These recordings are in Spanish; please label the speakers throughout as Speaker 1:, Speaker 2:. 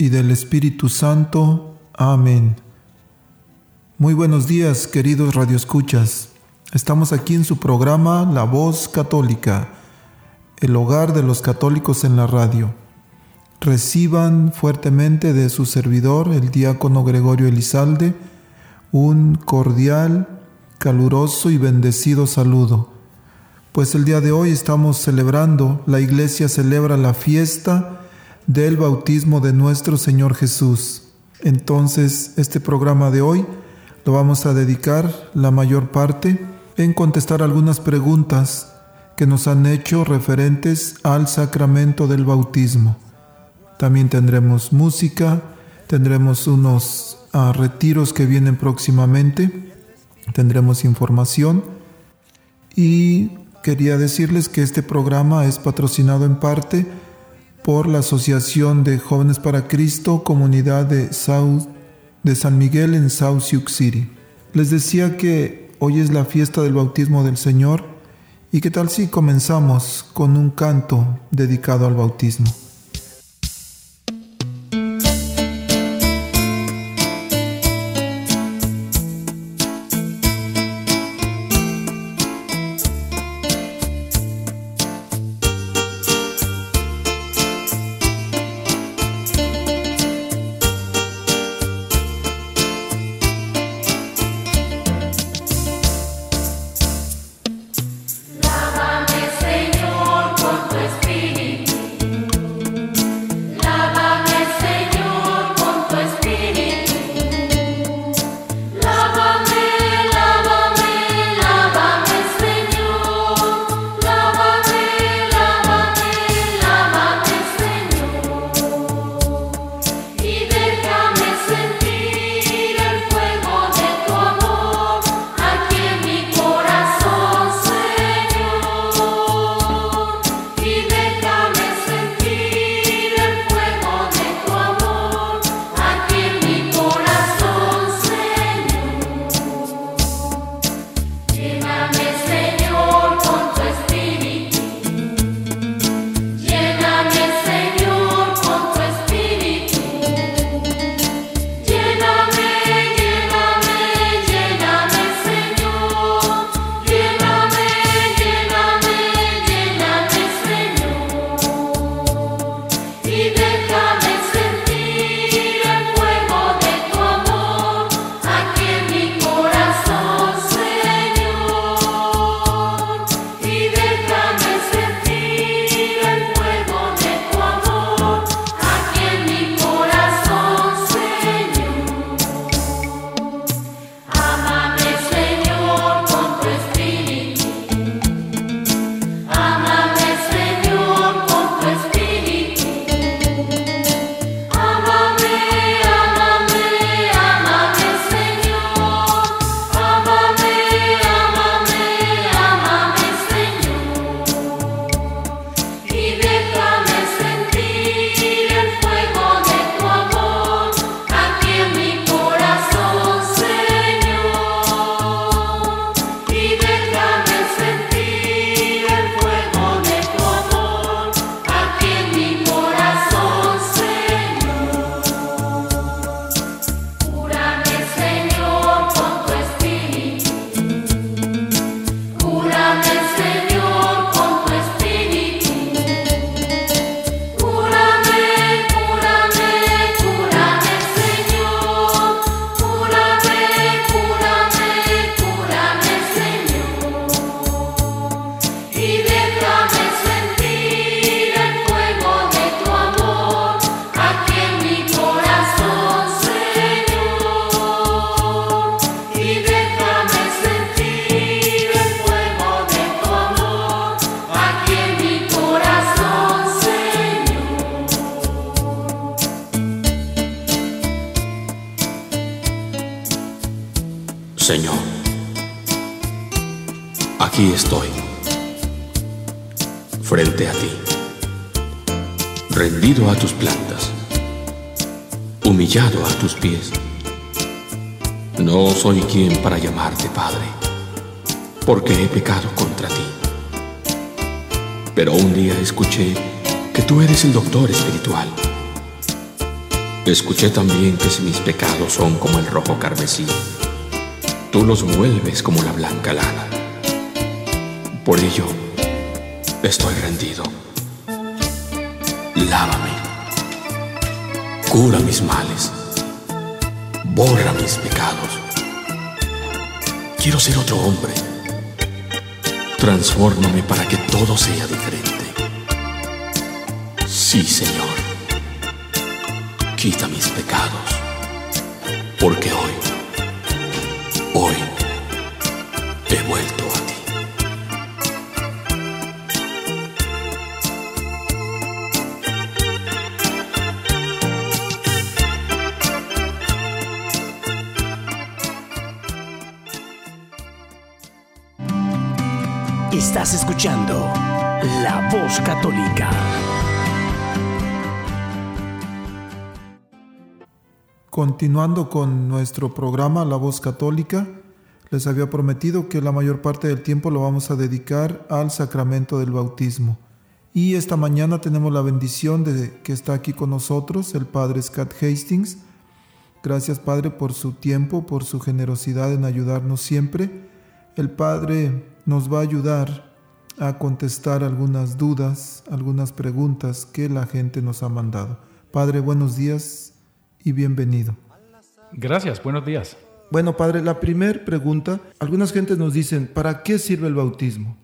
Speaker 1: y del Espíritu Santo. Amén. Muy buenos días, queridos radioescuchas. Estamos aquí en su programa La Voz Católica, el hogar de los católicos en la radio. Reciban fuertemente de su servidor, el diácono Gregorio Elizalde, un cordial, caluroso y bendecido saludo. Pues el día de hoy estamos celebrando, la iglesia celebra la fiesta del bautismo de nuestro Señor Jesús. Entonces, este programa de hoy lo vamos a dedicar la mayor parte en contestar algunas preguntas que nos han hecho referentes al sacramento del bautismo. También tendremos música, tendremos unos ah, retiros que vienen próximamente, tendremos información y quería decirles que este programa es patrocinado en parte por la Asociación de Jóvenes para Cristo, comunidad de, South, de San Miguel en South Sioux City. Les decía que hoy es la fiesta del bautismo del Señor y qué tal si comenzamos con un canto dedicado al bautismo.
Speaker 2: Espiritual. Escuché también que si mis pecados son como el rojo carmesí, tú los vuelves como la blanca lana. Por ello, estoy rendido. Lávame. Cura mis males. Borra mis pecados. Quiero ser otro hombre. Transfórmame para que todo sea diferente. Sí, Señor. Quita mis pecados. Porque hoy, hoy, he vuelto a ti.
Speaker 3: Estás escuchando La Voz Católica.
Speaker 1: Continuando con nuestro programa La Voz Católica, les había prometido que la mayor parte del tiempo lo vamos a dedicar al sacramento del bautismo. Y esta mañana tenemos la bendición de que está aquí con nosotros el Padre Scott Hastings. Gracias Padre por su tiempo, por su generosidad en ayudarnos siempre. El Padre nos va a ayudar a contestar algunas dudas, algunas preguntas que la gente nos ha mandado. Padre, buenos días y bienvenido.
Speaker 4: Gracias, buenos días.
Speaker 1: Bueno, Padre, la primera pregunta, algunas gentes nos dicen, ¿para qué sirve el bautismo?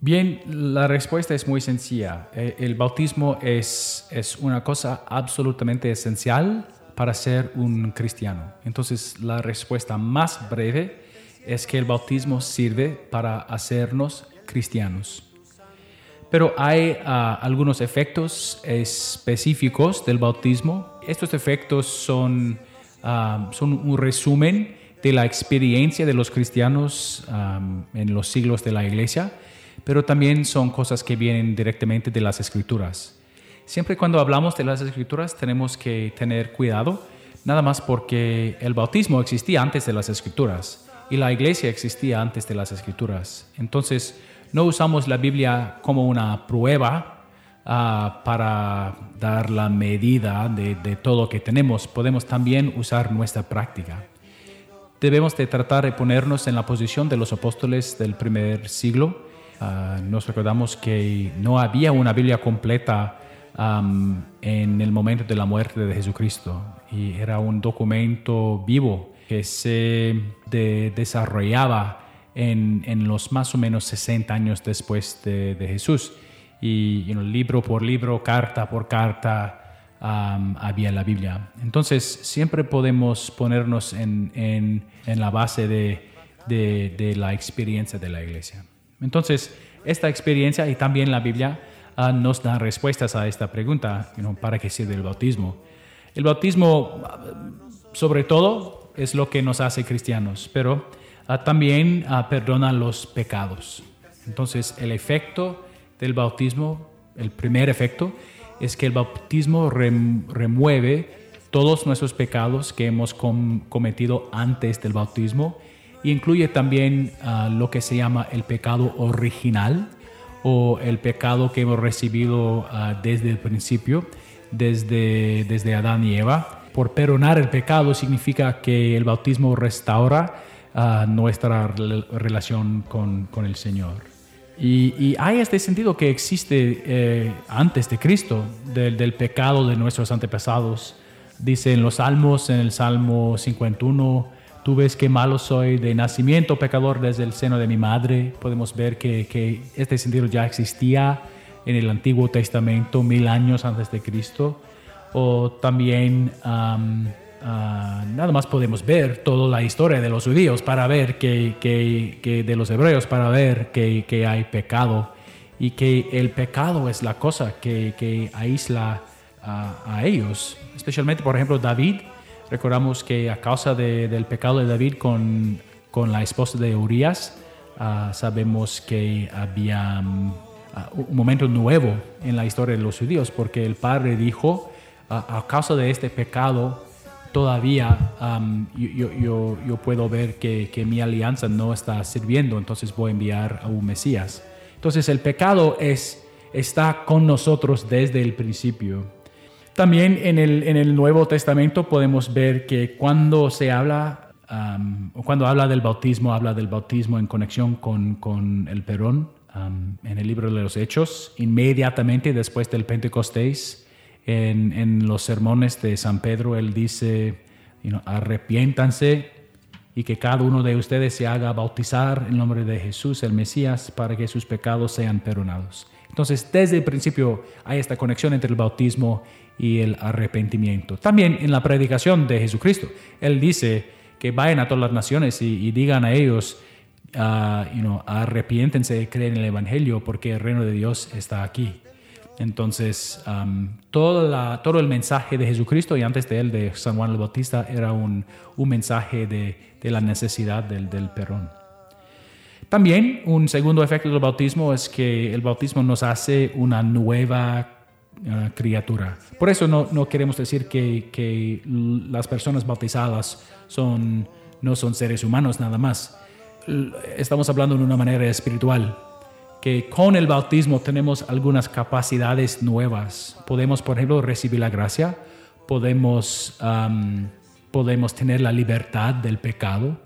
Speaker 4: Bien, la respuesta es muy sencilla. Eh, El bautismo es, es una cosa absolutamente esencial para ser un cristiano. Entonces, la respuesta más breve es que el bautismo sirve para hacernos cristianos. Pero hay ah, algunos efectos específicos del bautismo. Estos efectos son, ah, son un resumen de la experiencia de los cristianos en los siglos de la iglesia, pero también son cosas que vienen directamente de las escrituras. Siempre cuando hablamos de las escrituras tenemos que tener cuidado, nada más porque el bautismo existía antes de las escrituras y la iglesia existía antes de las escrituras. Entonces, no usamos la Biblia como una prueba ah, para dar la medida de, todo lo que tenemos. Podemos también usar nuestra práctica. Debemos de tratar de ponernos en la posición de los apóstoles del primer siglo. Ah, nos recordamos que no había una Biblia completa en el momento de la muerte de Jesucristo y era un documento vivo que se de- desarrollaba en, en los más o menos 60 años después de, de Jesús. Y you know, libro por libro, carta por carta, um, había la Biblia. Entonces, siempre podemos ponernos en, en- en la base de, de- de la experiencia de la iglesia. Entonces, esta experiencia y también la Biblia ah, nos dan respuestas a esta pregunta, you know, ¿para qué sirve el bautismo? El bautismo, sobre todo, es lo que nos hace cristianos, pero ah, también ah, perdona los pecados. Entonces, el efecto del bautismo, el primer efecto, es que el bautismo rem- remueve todos nuestros pecados que hemos com- cometido antes del bautismo y incluye también ah, lo que se llama el pecado original o el pecado que hemos recibido ah, desde el principio, desde, desde Adán y Eva. Por perdonar el pecado significa que el bautismo restaura ah, nuestra rel- relación con, con el Señor. Y, hay este sentido que existe eh, antes de Cristo, del, del pecado de nuestros antepasados. Dice en los Salmos, en el Salmo 51, tú ves qué malo soy de nacimiento, pecador desde el seno de mi madre. Podemos ver que, que este sentido ya existía en el Antiguo Testamento mil años antes de Cristo. O también am, ah, nada más podemos ver toda la historia de los judíos para ver que, que- que de los hebreos, para ver que, que hay pecado y que el pecado es la cosa que, aísla a, a ellos. Especialmente, por ejemplo, David. Recordamos que a causa de- del pecado de David con, con la esposa de Urias, ah, sabemos que había mm, ah, un momento nuevo en la historia de los judíos, porque el padre dijo, a causa de este pecado, todavía yo, yo, puedo ver que, que, mi alianza no está sirviendo, entonces voy a enviar a un Mesías. Entonces el pecado es, está con nosotros desde el principio. También en el, en el Nuevo Testamento podemos ver que cuando se habla, o cuando habla del bautismo, habla del bautismo en conexión con, con el Perón. en el libro de los Hechos, inmediatamente después del Pentecostés, en, los sermones de San Pedro, él dice, arrepiéntanse y que cada uno de ustedes se haga bautizar en nombre de Jesús, el Mesías, para que sus pecados sean perdonados. Entonces, desde el principio hay esta conexión entre el bautismo y el arrepentimiento. También en la predicación de Jesucristo, Él dice que vayan a todas las naciones y, digan a ellos, uh, arrepiéntense y creen en el Evangelio porque el reino de Dios está aquí. Entonces, todo el mensaje de Jesucristo y antes de él, de San Juan el Bautista, era un, mensaje de, la necesidad del, del. También un segundo efecto del bautismo es que el bautismo nos hace una nueva uh, criatura. Por eso no, no queremos decir que, que, las personas bautizadas son, no son seres humanos nada más. Estamos hablando de una manera espiritual que con el bautismo tenemos algunas capacidades nuevas. Podemos, por ejemplo, recibir la gracia, podemos, podemos tener la libertad del pecado.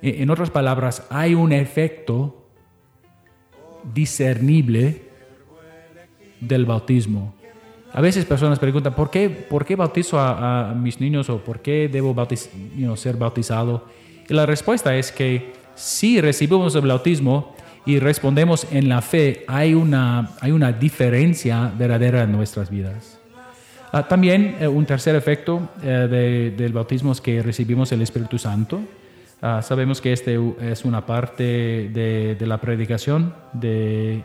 Speaker 4: E, en otras palabras, hay un efecto discernible del bautismo. A veces personas preguntan, ¿por qué, por qué bautizo a, mis niños o por qué debo ser bautizado? Y la respuesta es que si recibimos el bautismo, y respondemos en la fe, hay una, hay una diferencia verdadera en nuestras vidas. Ah, también eh, un tercer efecto eh, del bautismo es que recibimos el Espíritu Santo. Ah, sabemos que este es una parte de, de la predicación de,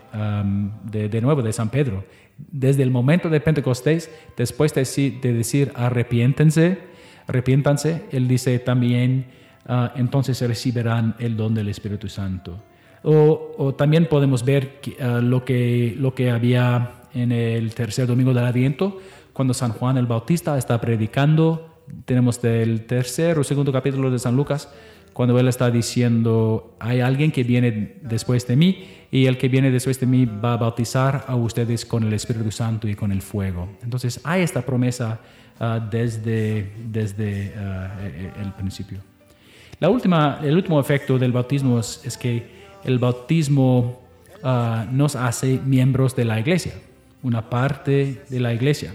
Speaker 4: de, de, nuevo de San Pedro. Desde el momento de Pentecostés, después de, de decir arrepiéntense, arrepiéntanse, él dice también, ah, entonces recibirán el don del Espíritu Santo. O, también podemos ver ah, lo, que, lo que había en el tercer domingo del Adviento, cuando San Juan el Bautista está predicando. Tenemos del tercer o segundo capítulo de San Lucas, cuando él está diciendo, hay alguien que viene después de mí y el que viene después de mí va a bautizar a ustedes con el Espíritu Santo y con el fuego. Entonces hay esta promesa ah, desde, desde e, el principio. La última, el último efecto del bautismo es que el bautismo ah, nos hace miembros de la iglesia, una parte de la iglesia.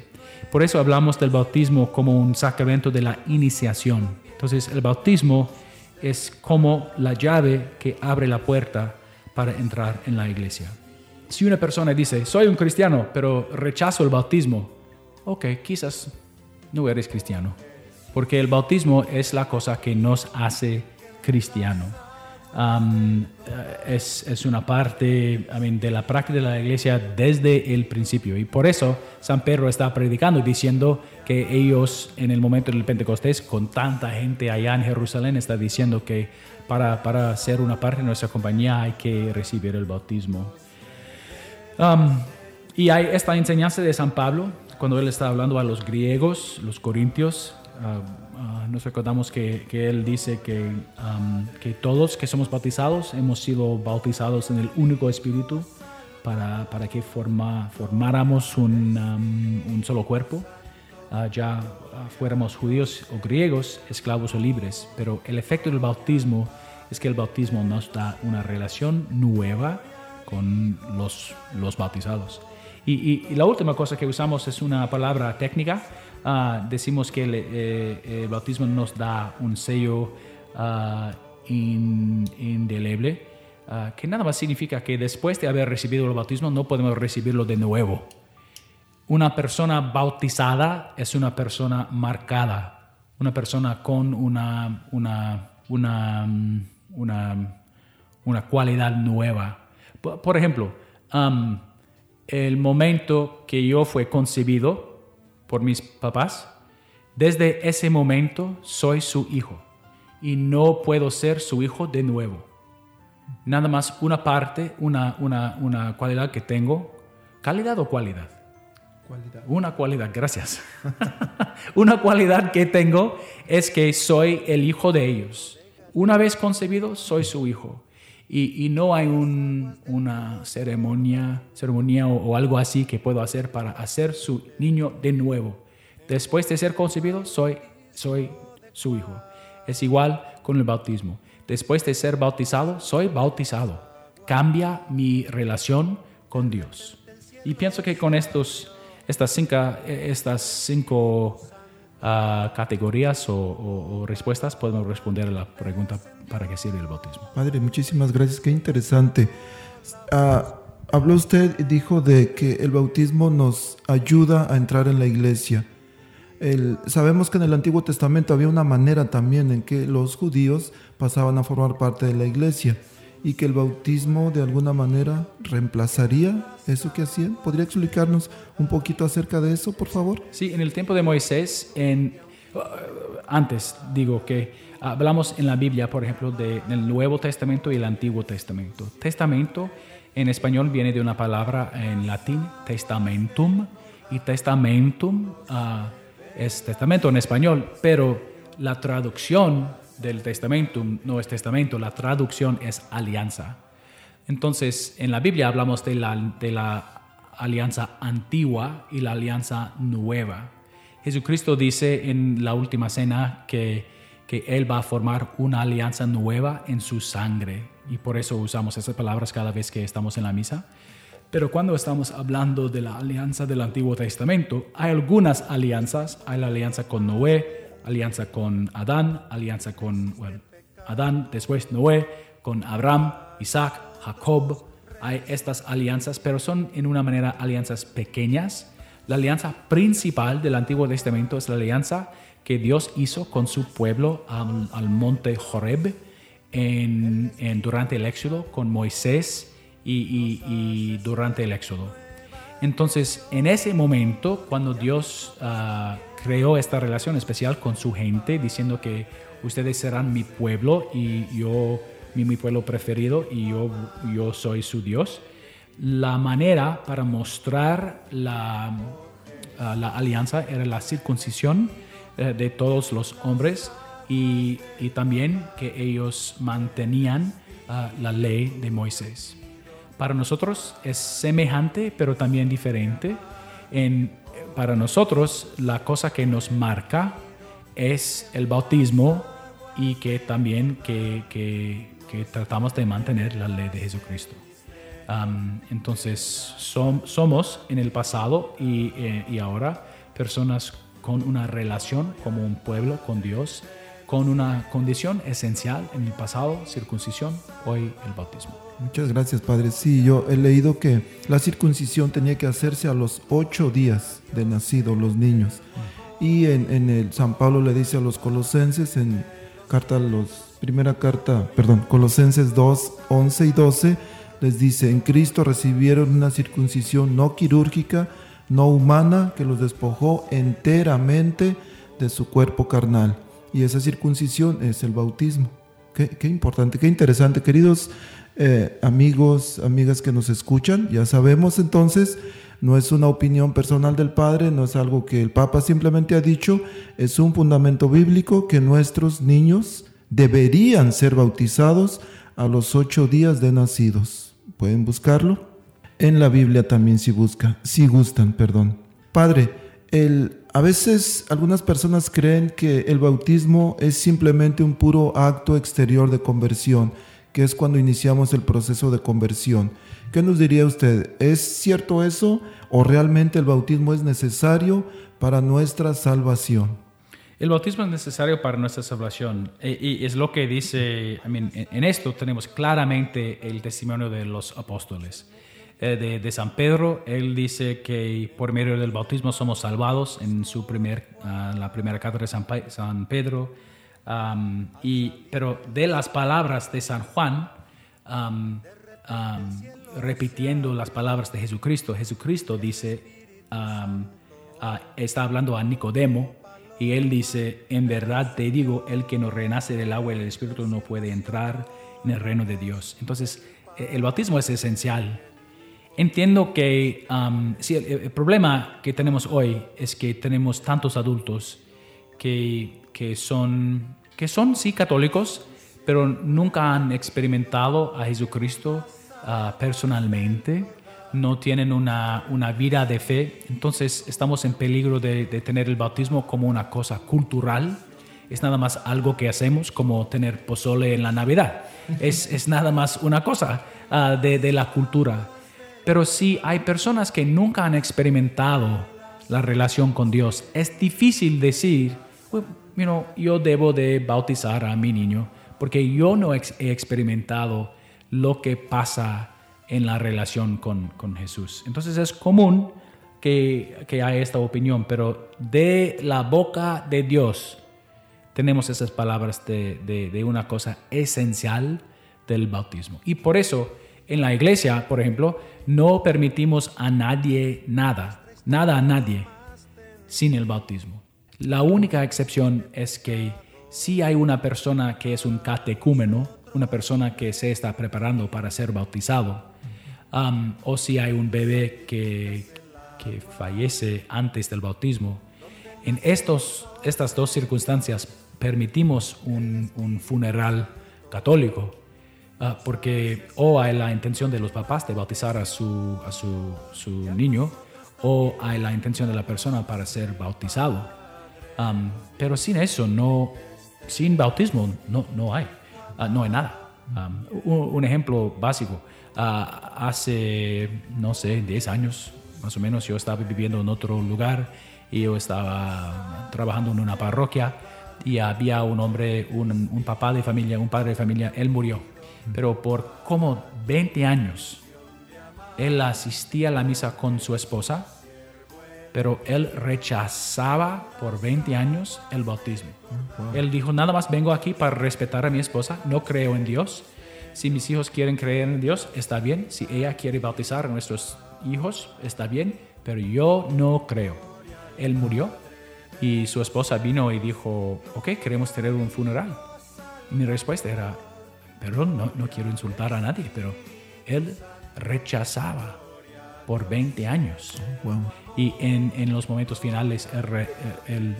Speaker 4: Por eso hablamos del bautismo como un sacramento de la iniciación. Entonces el bautismo es como la llave que abre la puerta para entrar en la iglesia. Si una persona dice, soy un cristiano, pero rechazo el bautismo, ok, quizás no eres cristiano, porque el bautismo es la cosa que nos hace cristiano. Eh, es, es, una parte de la práctica de la iglesia desde el principio. Y por eso San Pedro está predicando diciendo que ellos en el momento del Pentecostés, con tanta gente allá en Jerusalén, está diciendo que para, para ser una parte de nuestra compañía hay que recibir el bautismo. y hay esta enseñanza de San Pablo, cuando él está hablando a los griegos, los corintios, ah, Ah, nos recordamos que, él dice que, todos que somos bautizados hemos sido bautizados en el único espíritu para, que formáramos un, solo cuerpo, uh, ya fuéramos judíos o griegos, esclavos o libres. Pero el efecto del bautismo es que el bautismo nos da una relación nueva con los, bautizados. Y la última cosa que usamos es una palabra técnica Ah, decimos que eh, el, bautismo nos da un sello uh, indeleble, ah, que nada más significa que después de haber recibido el bautismo no podemos recibirlo de nuevo. Una persona bautizada es una persona marcada, una persona con una, una, una, una, una cualidad nueva. Por, ejemplo, el momento que yo fui concebido, por mis papás, desde ese momento soy su hijo. y no puedo ser su hijo de nuevo. Nada más una parte, una, una, una cualidad que tengo. ¿Calidad o cualidad?
Speaker 1: Cualidad.
Speaker 4: Una cualidad, gracias. una cualidad que tengo es que soy el hijo de ellos. Una vez concebido, soy su hijo. Y, no hay un- una ceremonia, ceremonia o, algo así que puedo hacer para hacer su niño de nuevo. Después de ser concebido, soy, soy su hijo. Es igual con el bautismo. Después de ser bautizado, soy bautizado. Cambia mi relación con Dios. Y pienso que con estos, estas cinco, estas cinco ah, categorías o- o respuestas podemos responder a la pregunta para qué sirve el bautismo.
Speaker 1: Padre, muchísimas gracias, qué interesante. Ah, habló usted y dijo de que el bautismo nos ayuda a entrar en la iglesia. El- sabemos que en el Antiguo Testamento había una manera también en que los judíos pasaban a formar parte de la iglesia y que el bautismo de alguna manera reemplazaría eso que hacían. ¿Podría explicarnos un poquito acerca de eso, por favor?
Speaker 4: Sí, en el tiempo de Moisés, en, antes digo que hablamos en la Biblia, por ejemplo, de- del Nuevo Testamento y el Antiguo Testamento. Testamento en español viene de una palabra en latín, testamentum, y testamentum ah, es testamento en español, pero la traducción del testamentum no es testamento, la traducción es alianza. Entonces, en la Biblia hablamos de la, de la alianza antigua y la alianza nueva. Jesucristo dice en la última cena que, que Él va a formar una alianza nueva en su sangre. Y por eso usamos esas palabras cada vez que estamos en la misa. Pero cuando estamos hablando de la alianza del Antiguo Testamento, hay algunas alianzas. Hay la alianza con Noé, alianza con Adán, alianza con Adán, después Noé, con Abraham, Isaac, Jacob. Hay estas alianzas, pero son en una manera alianzas pequeñas. La alianza principal del Antiguo Testamento es la alianza que Dios hizo con su pueblo al, monte Horeb en- durante el Éxodo, con Moisés y, durante el Éxodo. Entonces, en ese momento, cuando Dios ah, creó esta relación especial con su gente, diciendo que ustedes serán mi pueblo y yo, mi, mi pueblo preferido y yo, yo soy su Dios, la manera para mostrar la, ah, la alianza era la circuncisión de todos los hombres y, y también que ellos mantenían ah, la ley de Moisés. Para nosotros es semejante, pero también diferente. En, para nosotros, la cosa que nos marca es el bautismo y que también que, que- tratamos de mantener la ley de Jesucristo. Entonces, som- somos en el pasado y, eh, y ahora personas con una relación como un pueblo con Dios, con una condición esencial en el pasado, circuncisión, hoy el bautismo.
Speaker 1: Muchas gracias, Padre. Sí, yo he leído que la circuncisión tenía que hacerse a los ocho días de nacido los niños. Y en, el San Pablo le dice a los colosenses en carta a primera carta, perdón, Colosenses 2, 11 y 12 les dice, en Cristo recibieron una circuncisión no quirúrgica, no humana, que los despojó enteramente de su cuerpo carnal. Y esa circuncisión es el bautismo. Qué, importante, qué interesante. Queridos eh, amigos, amigas que nos escuchan, ya sabemos entonces, no es una opinión personal del Padre, no es algo que el Papa simplemente ha dicho, es un fundamento bíblico que nuestros niños deberían ser bautizados a los ocho días de nacidos. ¿Pueden buscarlo? En la Biblia también si busca, si gustan, perdón. Padre, el, a veces algunas personas creen que el bautismo es simplemente un puro acto exterior de conversión, que es cuando iniciamos el proceso de conversión. ¿Qué nos diría usted? ¿Es cierto eso o realmente el bautismo es necesario para nuestra salvación?
Speaker 4: El bautismo es necesario para nuestra salvación e- y es lo que dice, en esto tenemos claramente el testimonio de los apóstoles. Eh, de, San Pedro, él dice que por medio del bautismo somos salvados en su primer, ah, la primera carta de San, San Pedro. Y, pero de las palabras de San Juan, repitiendo las palabras de Jesucristo, Jesucristo dice, está hablando a Nicodemo Y él dice, en verdad te digo, el que no renace del agua y del Espíritu no puede entrar en el reino de Dios. Entonces, e, el bautismo es esencial. Entiendo que um, el, problema que tenemos hoy es que tenemos tantos adultos que, que, son, que son sí católicos, pero nunca han experimentado a Jesucristo uh, personalmente no tienen una, vida de fe, entonces estamos en peligro de, tener el bautismo como una cosa cultural. Es nada más algo que hacemos como tener pozole en la Navidad. Es, nada más una cosa ah, de, la cultura. Pero si hay personas que nunca han experimentado la relación con Dios, es difícil decir, yo debo de bautizar a mi niño porque yo no he experimentado lo que pasa en la relación con, Jesús. Entonces es común que, que haya esta opinión, pero de la boca de Dios tenemos esas palabras de, una cosa esencial del bautismo. Y por eso en la iglesia, por ejemplo, no permitimos a nadie nada, nada a nadie sin el bautismo. La única excepción es que si hay una persona que es un catecúmeno, una persona que se está preparando para ser bautizado, o si hay un bebé que, que, fallece antes del bautismo. En estos, estas dos circunstancias permitimos un, un funeral católico, ah, porque o hay la intención de los papás de bautizar a su, a su, su niño, o hay la intención de la persona para ser bautizado. pero sin eso, no, sin bautismo, no, no hay, ah, no hay nada. un, ejemplo básico, Ah, hace, no sé, 10 años más o menos, yo estaba viviendo en otro lugar y yo estaba trabajando en una parroquia y había un hombre, un, papá de familia, un padre de familia, él murió. Pero por como 20 años, él asistía a la misa con su esposa, pero él rechazaba por 20 años el bautismo. Él dijo, nada más vengo aquí para respetar a mi esposa, no creo en Dios si mis hijos quieren creer en Dios, está bien. Si ella quiere bautizar a nuestros hijos, está bien. Pero yo no creo. Él murió y su esposa vino y dijo, ok, queremos tener un funeral. mi respuesta era, perdón, no, no quiero insultar a nadie, pero él rechazaba por 20 años. Y en, en, los momentos finales él,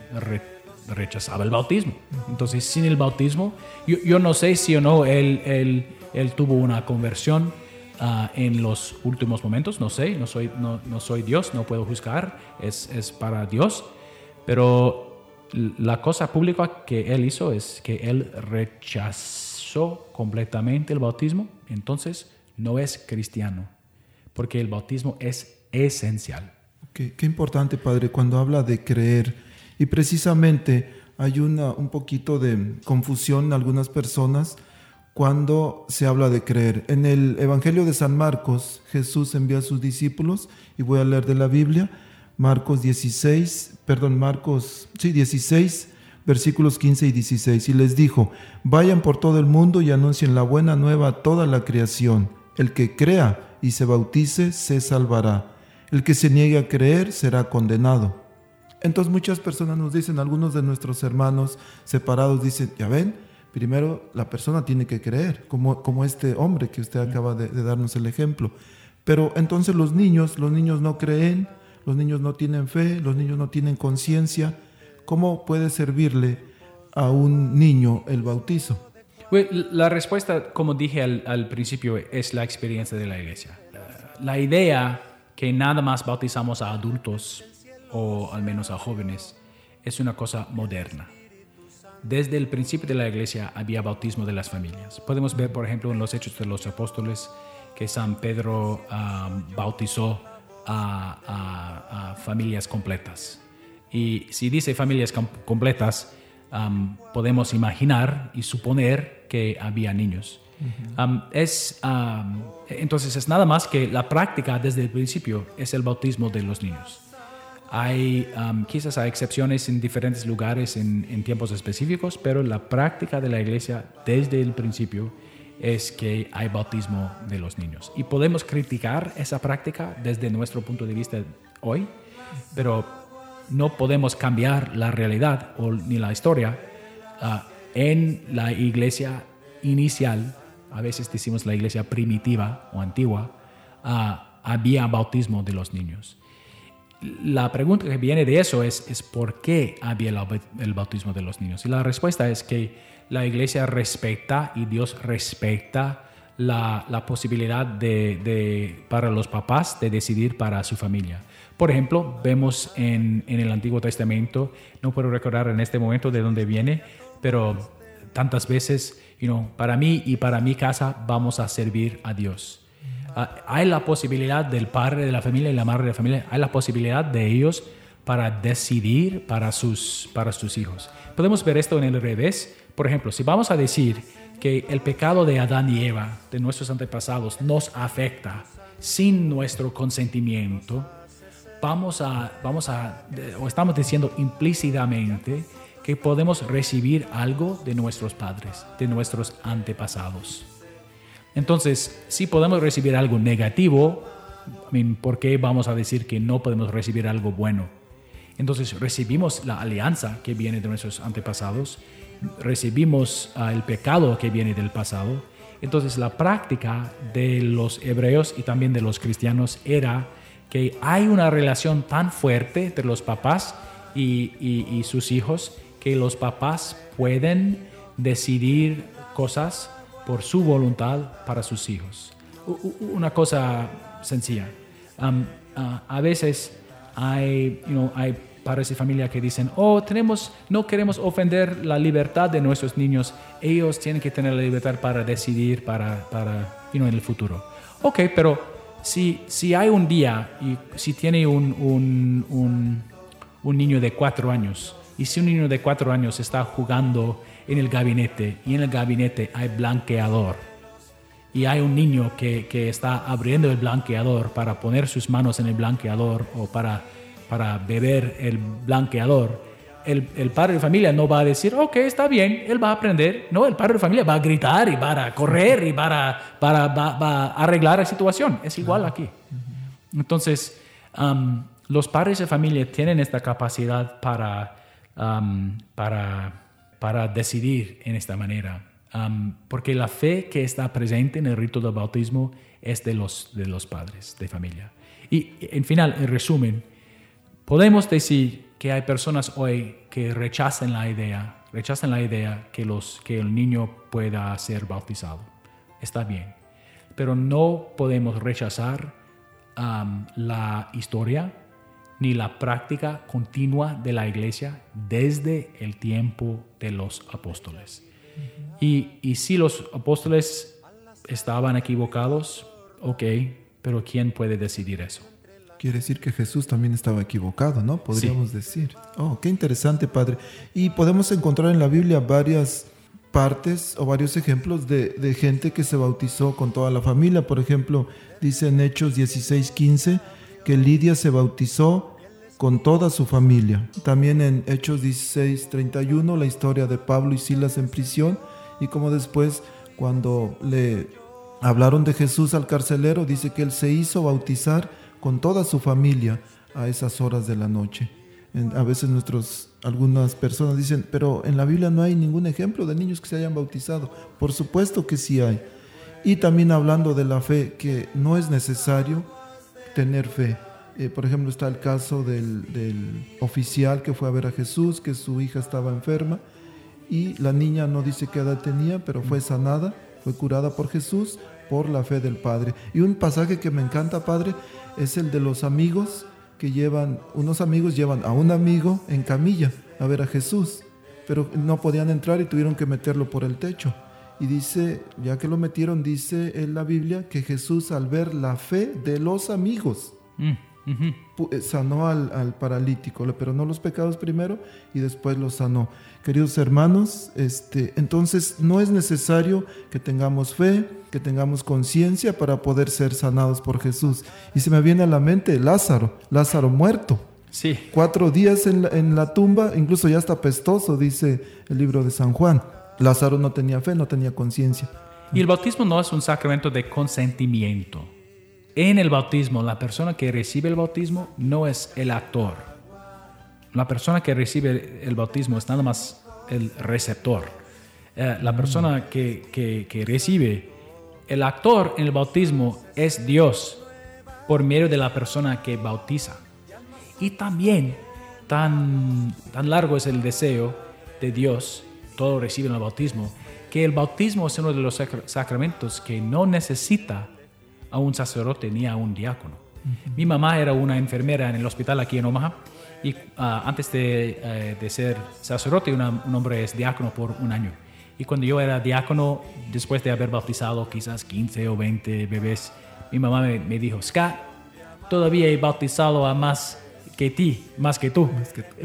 Speaker 4: rechazaba el bautismo. Entonces, sin el bautismo, yo, yo no sé si o no él, él él tuvo una conversión ah, en los últimos momentos, no sé, no soy, no, no soy Dios, no puedo juzgar, es, es, para Dios, pero la cosa pública que él hizo es que él rechazó completamente el bautismo, entonces no es cristiano, porque el bautismo es esencial.
Speaker 1: Qué, qué importante, Padre, cuando habla de creer, y precisamente hay una, un poquito de confusión en algunas personas, cuando se habla de creer. En el Evangelio de San Marcos, Jesús envía a sus discípulos, y voy a leer de la Biblia, Marcos 16, perdón, Marcos, sí, 16, versículos 15 y 16, y les dijo, vayan por todo el mundo y anuncien la buena nueva a toda la creación. El que crea y se bautice se salvará. El que se niegue a creer será condenado. Entonces muchas personas nos dicen, algunos de nuestros hermanos separados dicen, ya ven, primero la persona tiene que creer, como, como este hombre que usted acaba de, darnos el ejemplo. Pero entonces los niños, los niños no creen, los niños no tienen fe, los niños no tienen conciencia. ¿Cómo puede servirle a un niño el bautizo?
Speaker 4: la respuesta, como dije al, al, principio, es la experiencia de la iglesia. La idea que nada más bautizamos a adultos o al menos a jóvenes es una cosa moderna. Desde el principio de la iglesia había bautismo de las familias. Podemos ver, por ejemplo, en los Hechos de los Apóstoles que San Pedro bautizó a, familias completas. Y si dice familias completas, podemos imaginar y suponer que había niños. es, entonces es nada más que la práctica desde el principio es el bautismo de los niños. Hay, um, quizás hay excepciones en diferentes lugares en, tiempos específicos, pero la práctica de la iglesia desde el principio es que hay bautismo de los niños. Y podemos criticar esa práctica desde nuestro punto de vista hoy, pero no podemos cambiar la realidad o ni la historia. Ah, en la iglesia inicial, a veces decimos la iglesia primitiva o antigua, ah, había bautismo de los niños. La pregunta que viene de eso es, es ¿por qué había el bautismo de los niños? Y la respuesta es que la iglesia respeta y Dios respeta la, posibilidad de, para los papás de decidir para su familia. Por ejemplo, vemos en, en el Antiguo Testamento, no puedo recordar en este momento de dónde viene, pero tantas veces, you know, para mí y para mi casa vamos a servir a Dios. Ah, hay la posibilidad del padre de la familia y la madre de la familia, hay la posibilidad de ellos para decidir para sus, para sus hijos. Podemos ver esto en el revés. Por ejemplo, si vamos a decir que el pecado de Adán y Eva, de nuestros antepasados, nos afecta sin nuestro consentimiento, vamos a, vamos a, o estamos diciendo implícitamente que podemos recibir algo de nuestros padres, de nuestros antepasados. Entonces, si podemos recibir algo negativo, ¿por qué vamos a decir que no podemos recibir algo bueno? Entonces recibimos la alianza que viene de nuestros antepasados, recibimos uh, el pecado que viene del pasado. Entonces la práctica de los hebreos y también de los cristianos era que hay una relación tan fuerte entre los papás y, y, sus hijos que los papás pueden decidir cosas por su voluntad para sus hijos. Una cosa sencilla. A veces hay, you know, hay padres y familia que dicen, oh, tenemos, no queremos ofender la libertad de nuestros niños. Ellos tienen que tener la libertad para decidir para, para you know, en el futuro. Ok, pero si, si hay un día y si tiene un, un, un, un niño de cuatro años y si un niño de cuatro años está jugando en el gabinete y en el gabinete hay blanqueador y hay un niño que, que, está abriendo el blanqueador para poner sus manos en el blanqueador o para, para beber el blanqueador, el, el, padre de familia no va a decir, ok, está bien, él va a aprender. No, el padre de familia va a gritar y va a correr y va a, para, va, va arreglar la situación. Es igual aquí. Entonces, los padres de familia tienen esta capacidad para, para para decidir en esta manera. Porque la fe que está presente en el rito del bautismo es de los, de los padres de familia. Y en final, en resumen, podemos decir que hay personas hoy que rechazan la idea, rechazan la idea que, los, que el niño pueda ser bautizado. Está bien, pero no podemos rechazar um, la historia ni la práctica continua de la iglesia desde el tiempo de los apóstoles. y, y, si los apóstoles estaban equivocados, ok, pero ¿quién puede decidir eso?
Speaker 1: Quiere decir que Jesús también estaba equivocado, ¿no? Podríamos sí. decir. Oh, qué interesante, Padre. Y podemos encontrar en la Biblia varias partes o varios ejemplos de, de gente que se bautizó con toda la familia. Por ejemplo, dice en Hechos 16, 15 que Lidia se bautizó con toda su familia. También en Hechos 16, 31, la historia de Pablo y Silas en prisión y como después cuando le hablaron de Jesús al carcelero, dice que él se hizo bautizar con toda su familia a esas horas de la noche. A veces nuestros, algunas personas dicen, pero en la Biblia no hay ningún ejemplo de niños que se hayan bautizado. Por supuesto que sí hay. Y también hablando de la fe, que no es necesario tener fe. Eh, por ejemplo, está el caso del, del, oficial que fue a ver a Jesús, que su hija estaba enferma y la niña no dice qué edad tenía, pero fue sanada, fue curada por Jesús por la fe del Padre. Y un pasaje que me encanta, Padre, es el de los amigos que llevan, unos amigos llevan a un amigo en camilla a ver a Jesús, pero no podían entrar y tuvieron que meterlo por el techo. Y dice, ya que lo metieron, dice en la Biblia que Jesús al ver la fe de los amigos, mm, uh -huh. sanó al, al, paralítico, le perdonó los pecados primero y después los sanó. Queridos hermanos, este, entonces no es necesario que tengamos fe, que tengamos conciencia para poder ser sanados por Jesús. Y se me viene a la mente Lázaro, Lázaro muerto.
Speaker 4: Sí.
Speaker 1: Cuatro días en la, en la tumba, incluso ya está pestoso, dice el libro de San Juan. Lázaro no tenía fe, no tenía conciencia.
Speaker 4: Y el bautismo no es un sacramento de consentimiento. En el bautismo, la persona que recibe el bautismo no es el actor. la persona que recibe el bautismo es nada más el receptor. Eh, la persona que, que, que recibe, el actor en el bautismo es Dios por medio de la persona que bautiza. Y también tan, tan largo es el deseo de Dios, todo reciben el bautismo, que el bautismo es uno de los sacramentos que no necesita a un sacerdote ni a un diácono. Mi mamá era una enfermera en el hospital aquí en Omaha y ah, antes de, eh, de, ser sacerdote un hombre es diácono por un año. Y cuando yo era diácono, después de haber bautizado quizás 15 o 20 bebés, mi mamá me, me dijo, Scott, todavía he bautizado a más que ti, más que tú.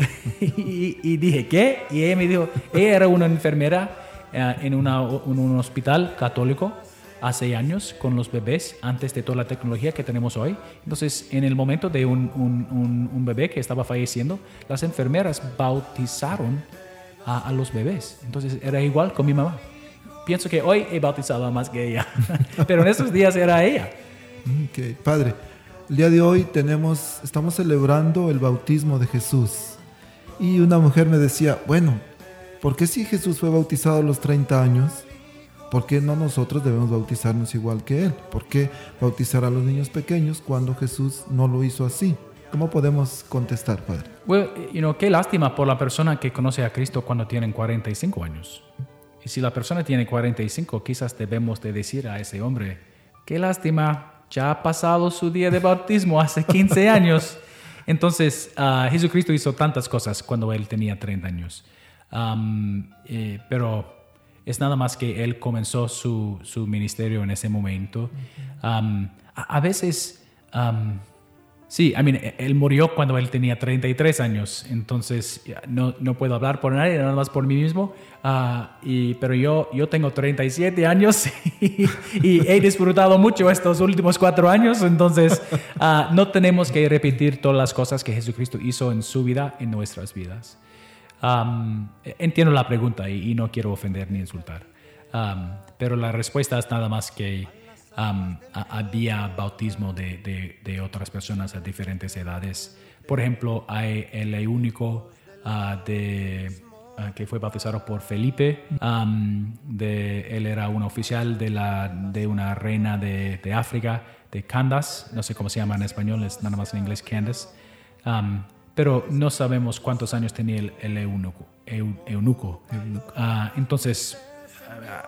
Speaker 4: y, dije, ¿qué? Y ella me dijo, ella era una enfermera eh, en, una, en un hospital católico hace años con los bebés antes de toda la tecnología que tenemos hoy. Entonces, en el momento de un, bebé que estaba falleciendo, las enfermeras bautizaron a, los bebés. Entonces, era igual con mi mamá. Pienso que hoy he bautizado a más que ella, pero en esos días era ella.
Speaker 1: Ok, padre. El día de hoy tenemos, estamos celebrando el bautismo de Jesús. Y una mujer me decía, bueno, ¿por qué si Jesús fue bautizado a los 30 años? ¿Por qué no nosotros debemos bautizarnos igual que Él? ¿Por qué bautizar a los niños pequeños cuando Jesús no lo hizo así? ¿Cómo podemos contestar, Padre?
Speaker 4: Bueno, you know, qué lástima por la persona que conoce a Cristo cuando tienen 45 años. Y si la persona tiene 45, quizás debemos de decir a ese hombre, qué lástima, ya ha pasado su día de bautismo hace 15 años. Entonces, uh, Jesucristo hizo tantas cosas cuando él tenía 30 años. Um, eh, pero es nada más que él comenzó su, su ministerio en ese momento. Um, a, a, veces, um, sí, I mean, él murió cuando él tenía 33 años, entonces no, no puedo hablar por nadie, nada más por mí mismo, uh, y, pero yo, yo tengo 37 años y, y, he disfrutado mucho estos últimos cuatro años, entonces uh, no tenemos que repetir todas las cosas que Jesucristo hizo en su vida, en nuestras vidas. Um, entiendo la pregunta y, y, no quiero ofender ni insultar, um, pero la respuesta es nada más que um, a, había bautismo de, de, de, otras personas a diferentes edades. Por ejemplo, hay el único uh, de, uh, que fue bautizado por Felipe. de, él era un oficial de, la, de una reina de, África, de Candace, no sé cómo se llama en español, es nada más en inglés Candace pero no sabemos cuántos años tenía el, el eunuco. eunuco. Uh, entonces,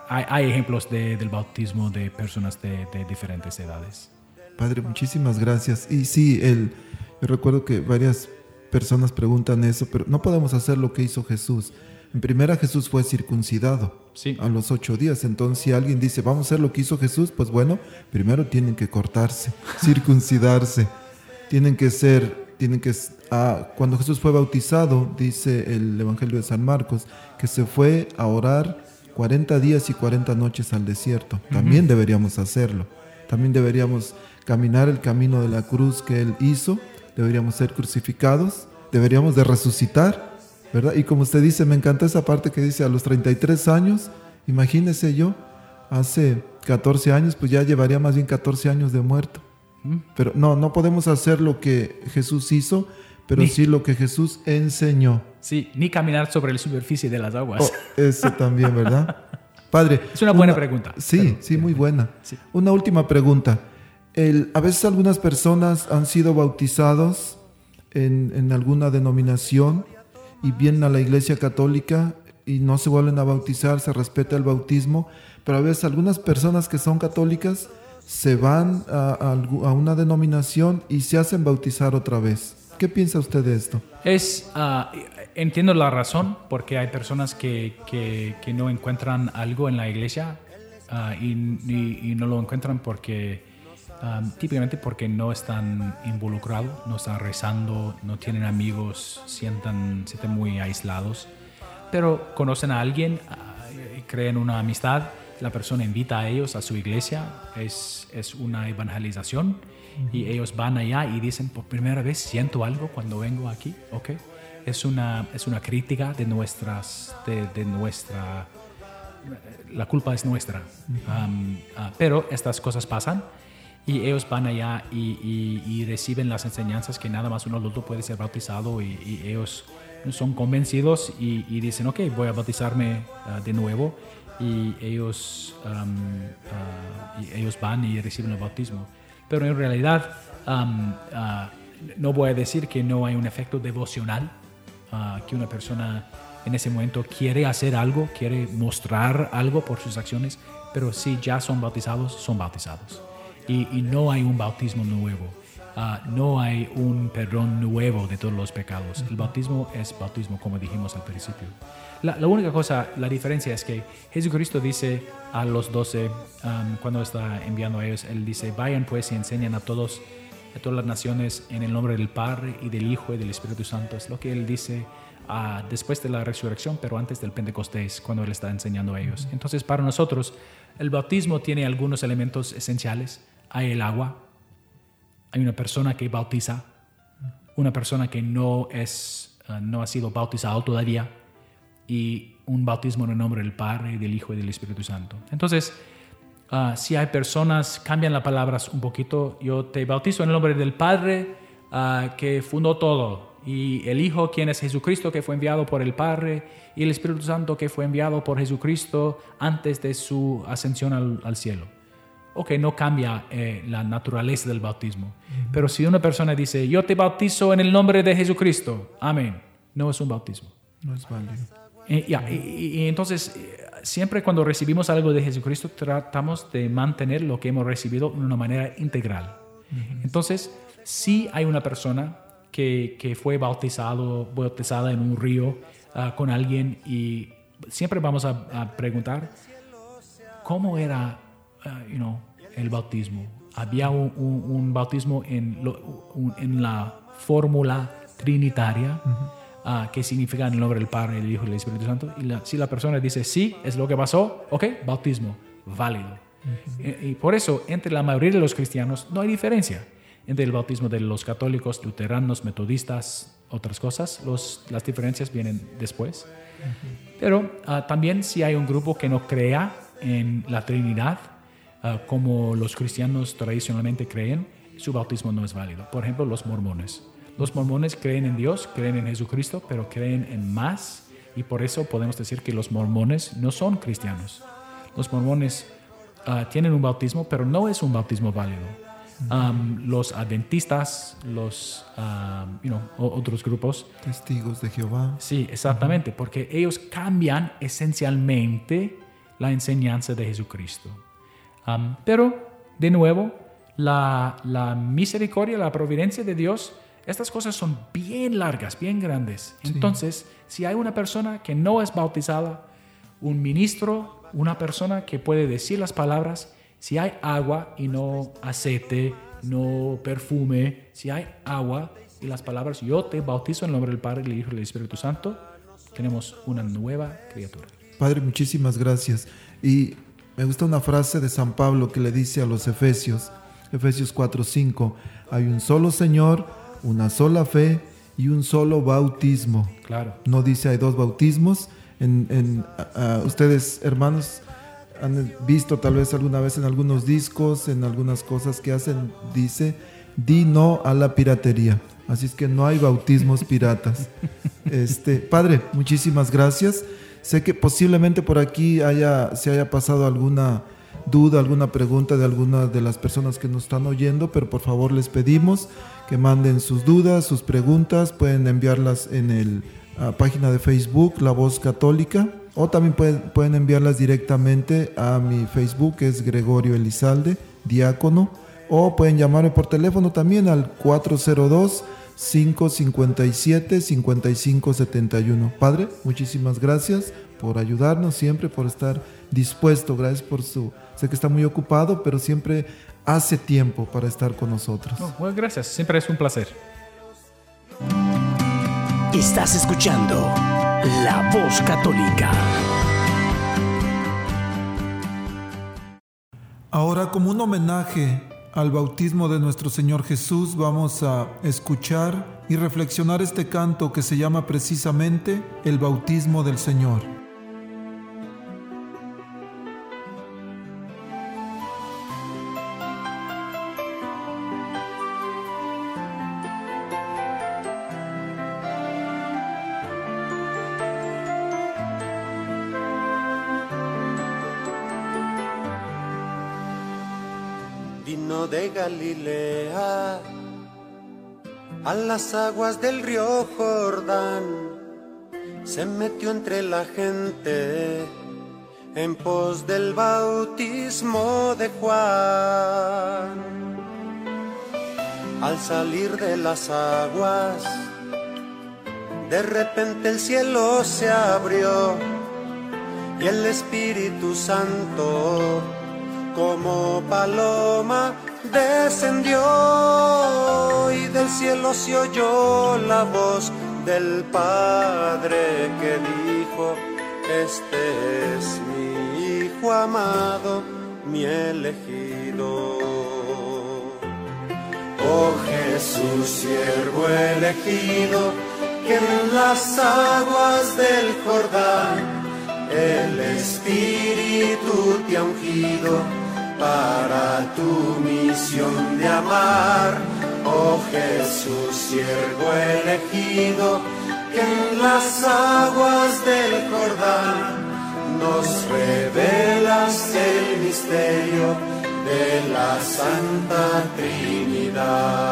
Speaker 4: hay, hay ejemplos de, del bautismo de personas de, de, diferentes edades.
Speaker 1: Padre, muchísimas gracias. Y sí, el, yo recuerdo que varias personas preguntan eso, pero no podemos hacer lo que hizo Jesús. En primera, Jesús fue circuncidado
Speaker 4: sí.
Speaker 1: a los ocho días. Entonces, si alguien dice, vamos a hacer lo que hizo Jesús, pues bueno, primero tienen que cortarse, circuncidarse, tienen que ser tienen que ah, cuando Jesús fue bautizado, dice el Evangelio de San Marcos, que se fue a orar 40 días y 40 noches al desierto. También uh -huh. deberíamos hacerlo. También deberíamos caminar el camino de la cruz que él hizo, deberíamos ser crucificados, deberíamos de resucitar, ¿verdad? Y como usted dice, me encanta esa parte que dice a los 33 años, imagínese yo, hace 14 años, pues ya llevaría más bien 14 años de muerto. Pero no, no podemos hacer lo que Jesús hizo, pero ni, sí lo que Jesús enseñó.
Speaker 4: Sí, ni caminar sobre la superficie de las aguas.
Speaker 1: Oh, eso también, ¿verdad? Padre.
Speaker 4: Es una buena una, pregunta.
Speaker 1: Sí, pero, sí, muy buena. Sí. Una última pregunta. El, a veces algunas personas han sido bautizados en, en alguna denominación y vienen a la iglesia católica y no se vuelven a bautizar, se respeta el bautismo, pero a veces algunas personas que son católicas se van a, una denominación y se hacen bautizar otra vez. ¿Qué piensa usted de esto?
Speaker 4: Es, uh, entiendo la razón, porque hay personas que, no encuentran algo en la iglesia uh, y, y, y, no lo encuentran porque, um, típicamente porque no están involucrados, no están rezando, no tienen amigos, sienten muy aislados, pero conocen a alguien, uh, creen una amistad la persona invita a ellos a su iglesia, es, es una evangelización y ellos van allá y dicen, por primera vez siento algo cuando vengo aquí, ¿ok? Es una, es una crítica de nuestras, de, de nuestra, la culpa es nuestra, um, uh, pero estas cosas pasan y ellos van allá y, reciben las enseñanzas que nada más un adulto puede ser bautizado y, ellos son convencidos y, dicen, ok, voy a bautizarme ah, de nuevo y ellos, ah, y ellos van y reciben el bautismo. Pero en realidad ah, no voy a decir que no hay un efecto devocional, que una persona en ese momento quiere hacer algo, quiere mostrar algo por sus acciones, pero si ya son bautizados, son bautizados y, no hay un bautismo nuevo. Ah, no hay un perdón nuevo de todos los pecados. El bautismo es bautismo, como dijimos al principio. La, única cosa, la diferencia es que Jesucristo dice a los doce, cuando está enviando a ellos, Él dice, vayan pues y enseñan a todos, a todas las naciones en el nombre del Padre y del Hijo y del Espíritu Santo. Es lo que Él dice ah, después de la resurrección, pero antes del Pentecostés, cuando Él está enseñando a ellos. Entonces, para nosotros, el bautismo tiene algunos elementos esenciales hay el agua, hay una persona que bautiza, una persona que no, es, eh, no ha sido bautizado todavía y un bautismo en el nombre del Padre, del Hijo y del Espíritu Santo. Entonces, ah, si hay personas, cambian las palabras un poquito, yo te bautizo en el nombre del Padre ah, que fundó todo y el Hijo, quien es Jesucristo, que fue enviado por el Padre, y el Espíritu Santo, que fue enviado por Jesucristo antes de su ascensión al cielo ok, no cambia eh, la naturaleza del bautismo. Pero si una persona dice, yo te bautizo en el nombre de Jesucristo, amén, no es un bautismo.
Speaker 1: No es válido.
Speaker 4: Eh, y, entonces, eh, siempre cuando recibimos algo de Jesucristo, tratamos de mantener lo que hemos recibido de una manera integral. Entonces, si hay una persona que, que, fue bautizado, bautizada en un río ah, con alguien y siempre vamos a, a preguntar, ¿cómo era Uh, el bautismo. Había un, bautismo en, en la fórmula trinitaria, uh, que significa en el nombre del Padre, del Hijo y del Espíritu Santo. Y si la persona dice sí, es lo que pasó, ok, bautismo, válido. y, por eso, entre la mayoría de los cristianos no hay diferencia entre el bautismo de los católicos, luteranos, metodistas, otras cosas. Los, las diferencias vienen después. Pero uh, también si hay un grupo que no crea en la Trinidad, Ah, como los cristianos tradicionalmente creen, su bautismo no es válido. Por ejemplo, los mormones. Los mormones creen en Dios, creen en Jesucristo, pero creen en más y por eso podemos decir que los mormones no son cristianos. Los mormones ah, tienen un bautismo, pero no es un bautismo válido. los adventistas, los otros grupos.
Speaker 1: Testigos de Jehová.
Speaker 4: Sí, exactamente, porque ellos cambian esencialmente la enseñanza de Jesucristo pero, de nuevo, la, misericordia, la providencia de Dios, estas cosas son bien largas, bien grandes. Entonces, si hay una persona que no es bautizada, un ministro, una persona que puede decir las palabras, si hay agua y no aceite, no perfume, si hay agua y las palabras, yo te bautizo en el nombre del Padre, del Hijo y del Espíritu Santo, tenemos una nueva criatura.
Speaker 1: Padre, muchísimas gracias. Y me gusta una frase de San Pablo que le dice a los Efesios, Efesios 4:5, hay un solo Señor, una sola fe y un solo bautismo.
Speaker 4: Claro.
Speaker 1: No dice hay dos bautismos. En, ustedes, hermanos, han visto tal vez alguna vez en algunos discos, en algunas cosas que hacen, dice, di no a la piratería. Así es que no hay bautismos piratas. Este, padre, muchísimas gracias. Sé que posiblemente por aquí haya, se haya pasado alguna duda, alguna pregunta de alguna de las personas que nos están oyendo, pero por favor les pedimos que manden sus dudas, sus preguntas, pueden enviarlas en la página de Facebook, La Voz Católica, o también pueden, pueden enviarlas directamente a mi Facebook, que es Gregorio Elizalde, diácono, o pueden llamarme por teléfono también al 402 557 5571. Padre, muchísimas gracias por ayudarnos siempre, por estar dispuesto. Gracias por su. Sé que está muy ocupado, pero siempre hace tiempo para estar con nosotros.
Speaker 4: No, gracias, siempre es un placer.
Speaker 3: Estás escuchando La Voz Católica.
Speaker 1: Ahora, como un homenaje al bautismo de nuestro Señor Jesús, vamos a escuchar y reflexionar este canto que se llama precisamente el bautismo del Señor.
Speaker 5: A las aguas del río Jordán, se metió entre la gente en pos del bautismo de Juan. Al salir de las aguas, de repente el cielo se abrió y el Espíritu Santo como paloma descendió y del cielo se oyó la voz del Padre que dijo, este es mi Hijo amado, mi elegido. Oh Jesús, siervo elegido, que en las aguas del Jordán el Espíritu te ha ungido para tu misión de amar, oh Jesús, siervo elegido, que en las aguas del Jordán nos revelas el misterio de la Santa Trinidad.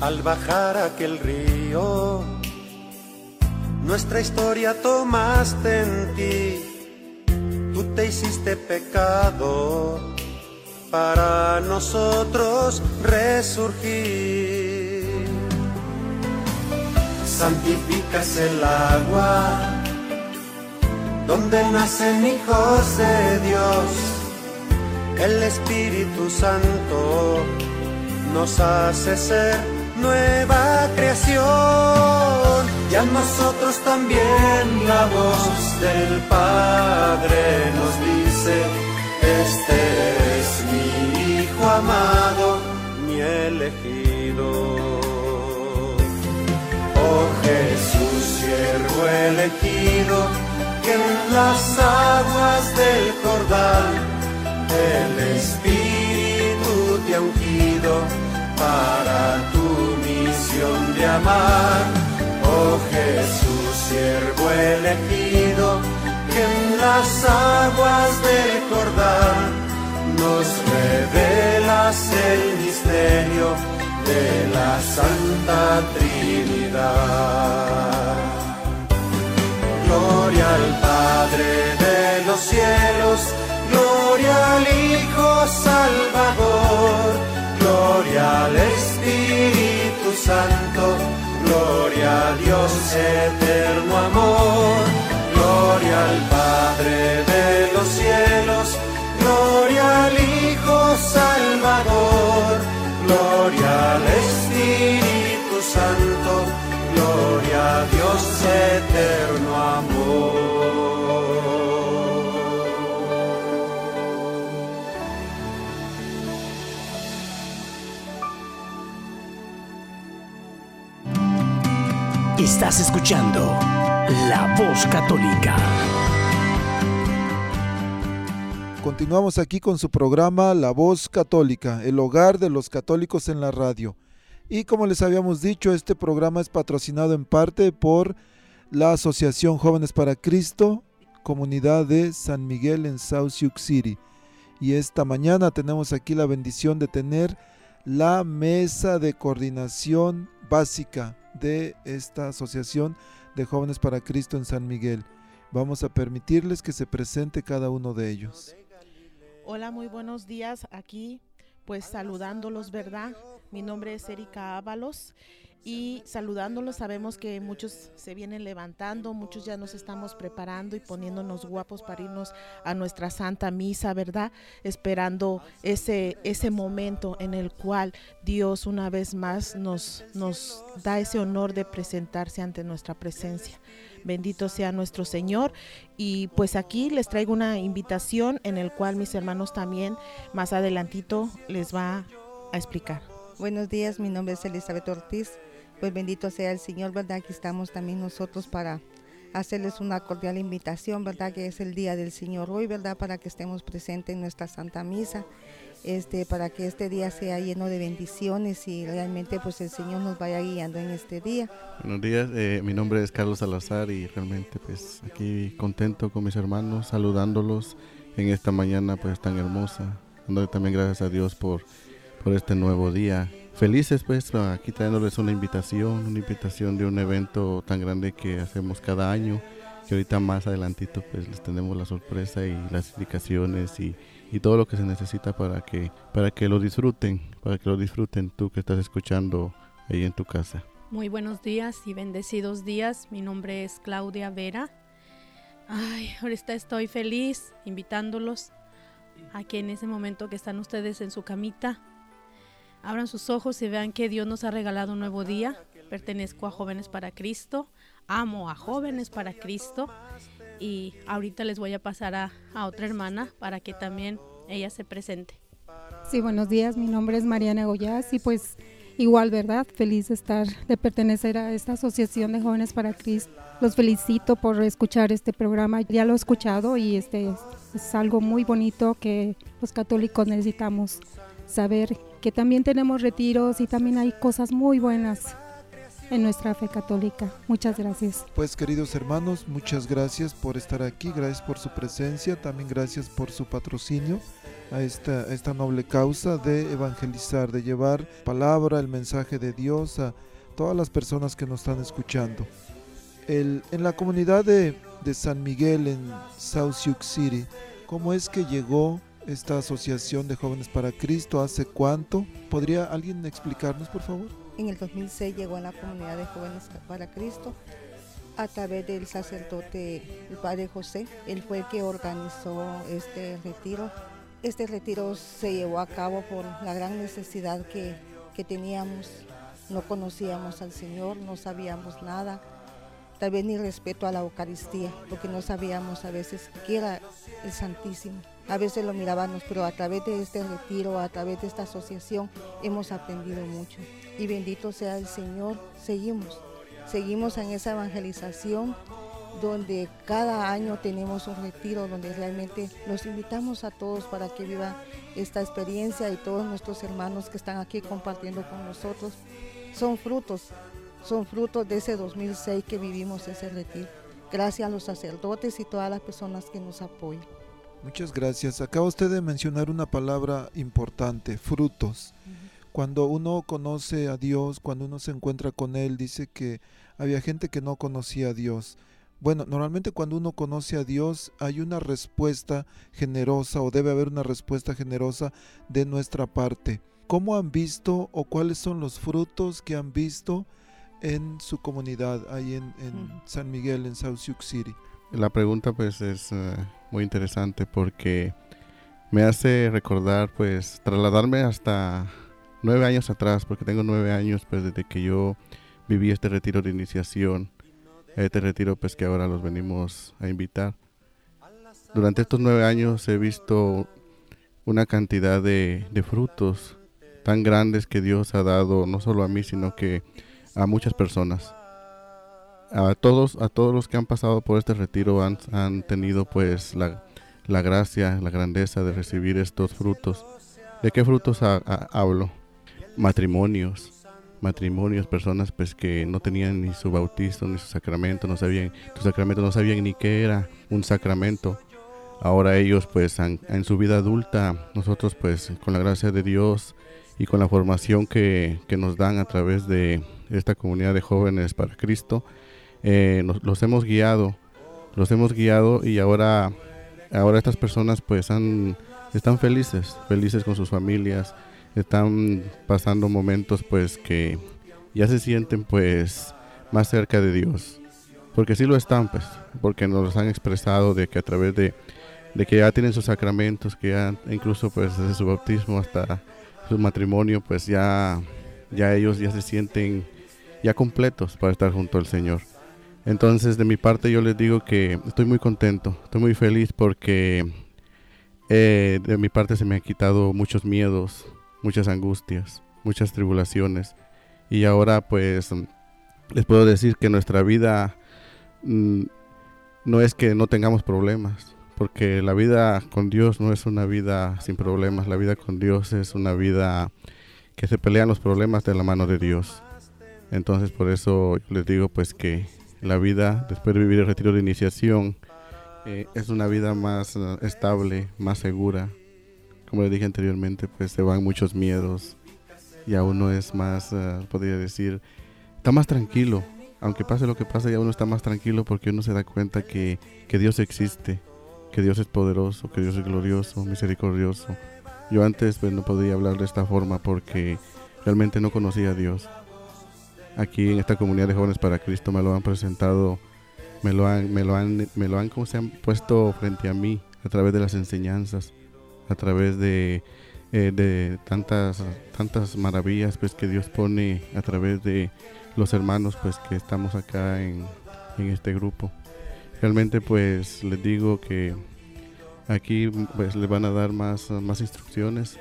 Speaker 5: Al bajar aquel río, nuestra historia tomaste en ti, tú te hiciste pecado para nosotros resurgir. Santificas el agua donde nacen hijos de Dios, el Espíritu Santo nos hace ser nueva creación y a nosotros también la voz del Padre nos dice, este es mi Hijo amado, mi elegido. Oh Jesús, siervo elegido, que en las aguas del Jordán el Espíritu te ha ungido de amar. Oh Jesús, siervo elegido, que en las aguas del Jordán nos revelas el misterio de la Santa Trinidad. Gloria al Padre de los cielos, gloria al Hijo Salvador, gloria al Espíritu Santo, gloria a Dios eterno amor, gloria al Padre de los cielos, gloria al Hijo Salvador, gloria al Espíritu Santo, gloria a Dios eterno amor.
Speaker 3: Estás escuchando La Voz Católica.
Speaker 1: Continuamos aquí con su programa La Voz Católica, el hogar de los católicos en la radio. Y como les habíamos dicho, este programa es patrocinado en parte por la Asociación Jóvenes para Cristo, comunidad de San Miguel en South Sioux City. Y esta mañana tenemos aquí la bendición de tener la mesa de coordinación básica de esta Asociación de Jóvenes para Cristo en San Miguel. Vamos a permitirles que se presente cada uno de ellos.
Speaker 6: Hola, muy buenos días aquí, pues saludándolos, ¿verdad? Mi nombre es Erika Ábalos y saludándolos sabemos que muchos se vienen levantando, muchos ya nos estamos preparando y poniéndonos guapos para irnos a nuestra santa misa, ¿verdad? Esperando ese ese momento en el cual Dios una vez más nos nos da ese honor de presentarse ante nuestra presencia. Bendito sea nuestro Señor. Y pues aquí les traigo una invitación en el cual mis hermanos también más adelantito les va a explicar.
Speaker 7: Buenos días, mi nombre es Elizabeth Ortiz pues bendito sea el Señor, ¿verdad? Aquí estamos también nosotros para hacerles una cordial invitación, ¿verdad? Que es el día del Señor hoy, ¿verdad? Para que estemos presentes en nuestra Santa Misa, este, para que este día sea lleno de bendiciones y realmente pues el Señor nos vaya guiando en este día.
Speaker 8: Buenos días, eh, mi nombre es Carlos Salazar y realmente pues aquí contento con mis hermanos, saludándolos en esta mañana pues tan hermosa, dándole también gracias a Dios por, por este nuevo día felices pues aquí trayéndoles una invitación, una invitación de un evento tan grande que hacemos cada año, que ahorita más adelantito pues les tenemos la sorpresa y las indicaciones y, todo lo que se necesita para que, para que lo disfruten, para que lo disfruten tú que estás escuchando ahí en tu casa.
Speaker 9: Muy buenos días y bendecidos días. Mi nombre es Claudia Vera. Ay, ahorita estoy feliz invitándolos a que en ese momento que están ustedes en su camita Abran sus ojos y vean que Dios nos ha regalado un nuevo día. Pertenezco a Jóvenes para Cristo. Amo a Jóvenes para Cristo. Y ahorita les voy a pasar a, otra hermana para que también ella se presente.
Speaker 10: Sí, buenos días. Mi nombre es Mariana Goyaz y pues igual, ¿verdad? Feliz de estar, de pertenecer a esta Asociación de Jóvenes para Cristo. Los felicito por escuchar este programa. Ya lo he escuchado y este es algo muy bonito que los católicos necesitamos saber que también tenemos retiros y también hay cosas muy buenas en nuestra fe católica. Muchas gracias.
Speaker 1: Pues queridos hermanos, muchas gracias por estar aquí, gracias por su presencia, también gracias por su patrocinio a esta, esta noble causa de evangelizar, de llevar palabra, el mensaje de Dios a todas las personas que nos están escuchando. El, en la comunidad de, de San Miguel en South Sioux City, ¿cómo es que llegó esta asociación de jóvenes para Cristo? ¿Hace cuánto? ¿Podría alguien explicarnos, por favor?
Speaker 7: En el 2006 llegó a la comunidad de jóvenes para Cristo a través del sacerdote, el padre José. Él fue el que organizó este retiro. Este retiro se llevó a cabo por la gran necesidad que, que teníamos. No conocíamos al Señor, no sabíamos nada tal vez ni respeto a la Eucaristía, porque no sabíamos a veces qué era el Santísimo. A veces lo mirábamos, pero a través de este retiro, a través de esta asociación, hemos aprendido mucho. Y bendito sea el Señor, seguimos, seguimos en esa evangelización donde cada año tenemos un retiro donde realmente los invitamos a todos para que vivan esta experiencia y todos nuestros hermanos que están aquí compartiendo con nosotros son frutos son frutos de ese 2006 que vivimos ese retiro. Gracias a los sacerdotes y todas las personas que nos apoyan.
Speaker 1: Muchas gracias. Acaba usted de mencionar una palabra importante, frutos. Cuando uno conoce a Dios, cuando uno se encuentra con Él, dice que había gente que no conocía a Dios. Bueno, normalmente cuando uno conoce a Dios hay una respuesta generosa o debe haber una respuesta generosa de nuestra parte. ¿Cómo han visto o cuáles son los frutos que han visto en su comunidad, ahí en, San Miguel, en South Sioux City?
Speaker 8: La pregunta pues es eh, muy interesante porque me hace recordar pues trasladarme hasta nueve años atrás, porque tengo nueve años pues desde que yo viví este retiro de iniciación, este retiro pues que ahora los venimos a invitar. Durante estos nueve años he visto una cantidad de, de frutos tan grandes que Dios ha dado, no solo a mí, sino que a muchas personas. A todos, a todos los que han pasado por este retiro han, han tenido pues la, la, gracia, la grandeza de recibir estos frutos. ¿De qué frutos hablo? Matrimonios, matrimonios, personas pues que no tenían ni su bautizo ni su sacramento, no sabían, su sacramento no sabían ni qué era un sacramento. Ahora ellos pues en su vida adulta, nosotros pues con la gracia de Dios y con la formación que, que nos dan a través de esta comunidad de jóvenes para Cristo, eh, los hemos guiado, los hemos guiado y ahora, ahora estas personas pues han, están felices, felices con sus familias, están pasando momentos pues que ya se sienten pues más cerca de Dios, porque sí lo están pues, porque nos han expresado de que a través de, de que ya tienen sus sacramentos, que ya incluso pues desde su bautismo hasta su matrimonio pues ya, ya ellos ya se sienten ya completos para estar junto al Señor. Entonces de mi parte yo les digo que estoy muy contento, estoy muy feliz porque eh, de mi parte se me han quitado muchos miedos, muchas angustias, muchas tribulaciones. Y ahora pues les puedo decir que nuestra vida mm, no es que no tengamos problemas, porque la vida con Dios no es una vida sin problemas, la vida con Dios es una vida que se pelean los problemas de la mano de Dios. Entonces por eso les digo pues que la vida después de vivir el retiro de iniciación eh, es una vida más eh, estable, más segura. Como les dije anteriormente, pues se van muchos miedos y a uno es más, uh, podría decir, está más tranquilo. Aunque pase lo que pase, ya uno está más tranquilo porque uno se da cuenta que, que Dios existe, que Dios es poderoso, que Dios es glorioso, misericordioso. Yo antes pues, no podía hablar de esta forma porque realmente no conocía a Dios. Aquí en esta comunidad de jóvenes para Cristo me lo han presentado, me lo han, me lo han, me lo han, como se han puesto frente a mí a través de las enseñanzas, a través de eh, de tantas, tantas maravillas pues que Dios pone a través de los hermanos pues que estamos acá en, en este grupo. Realmente pues les digo que aquí pues les van a dar más, más instrucciones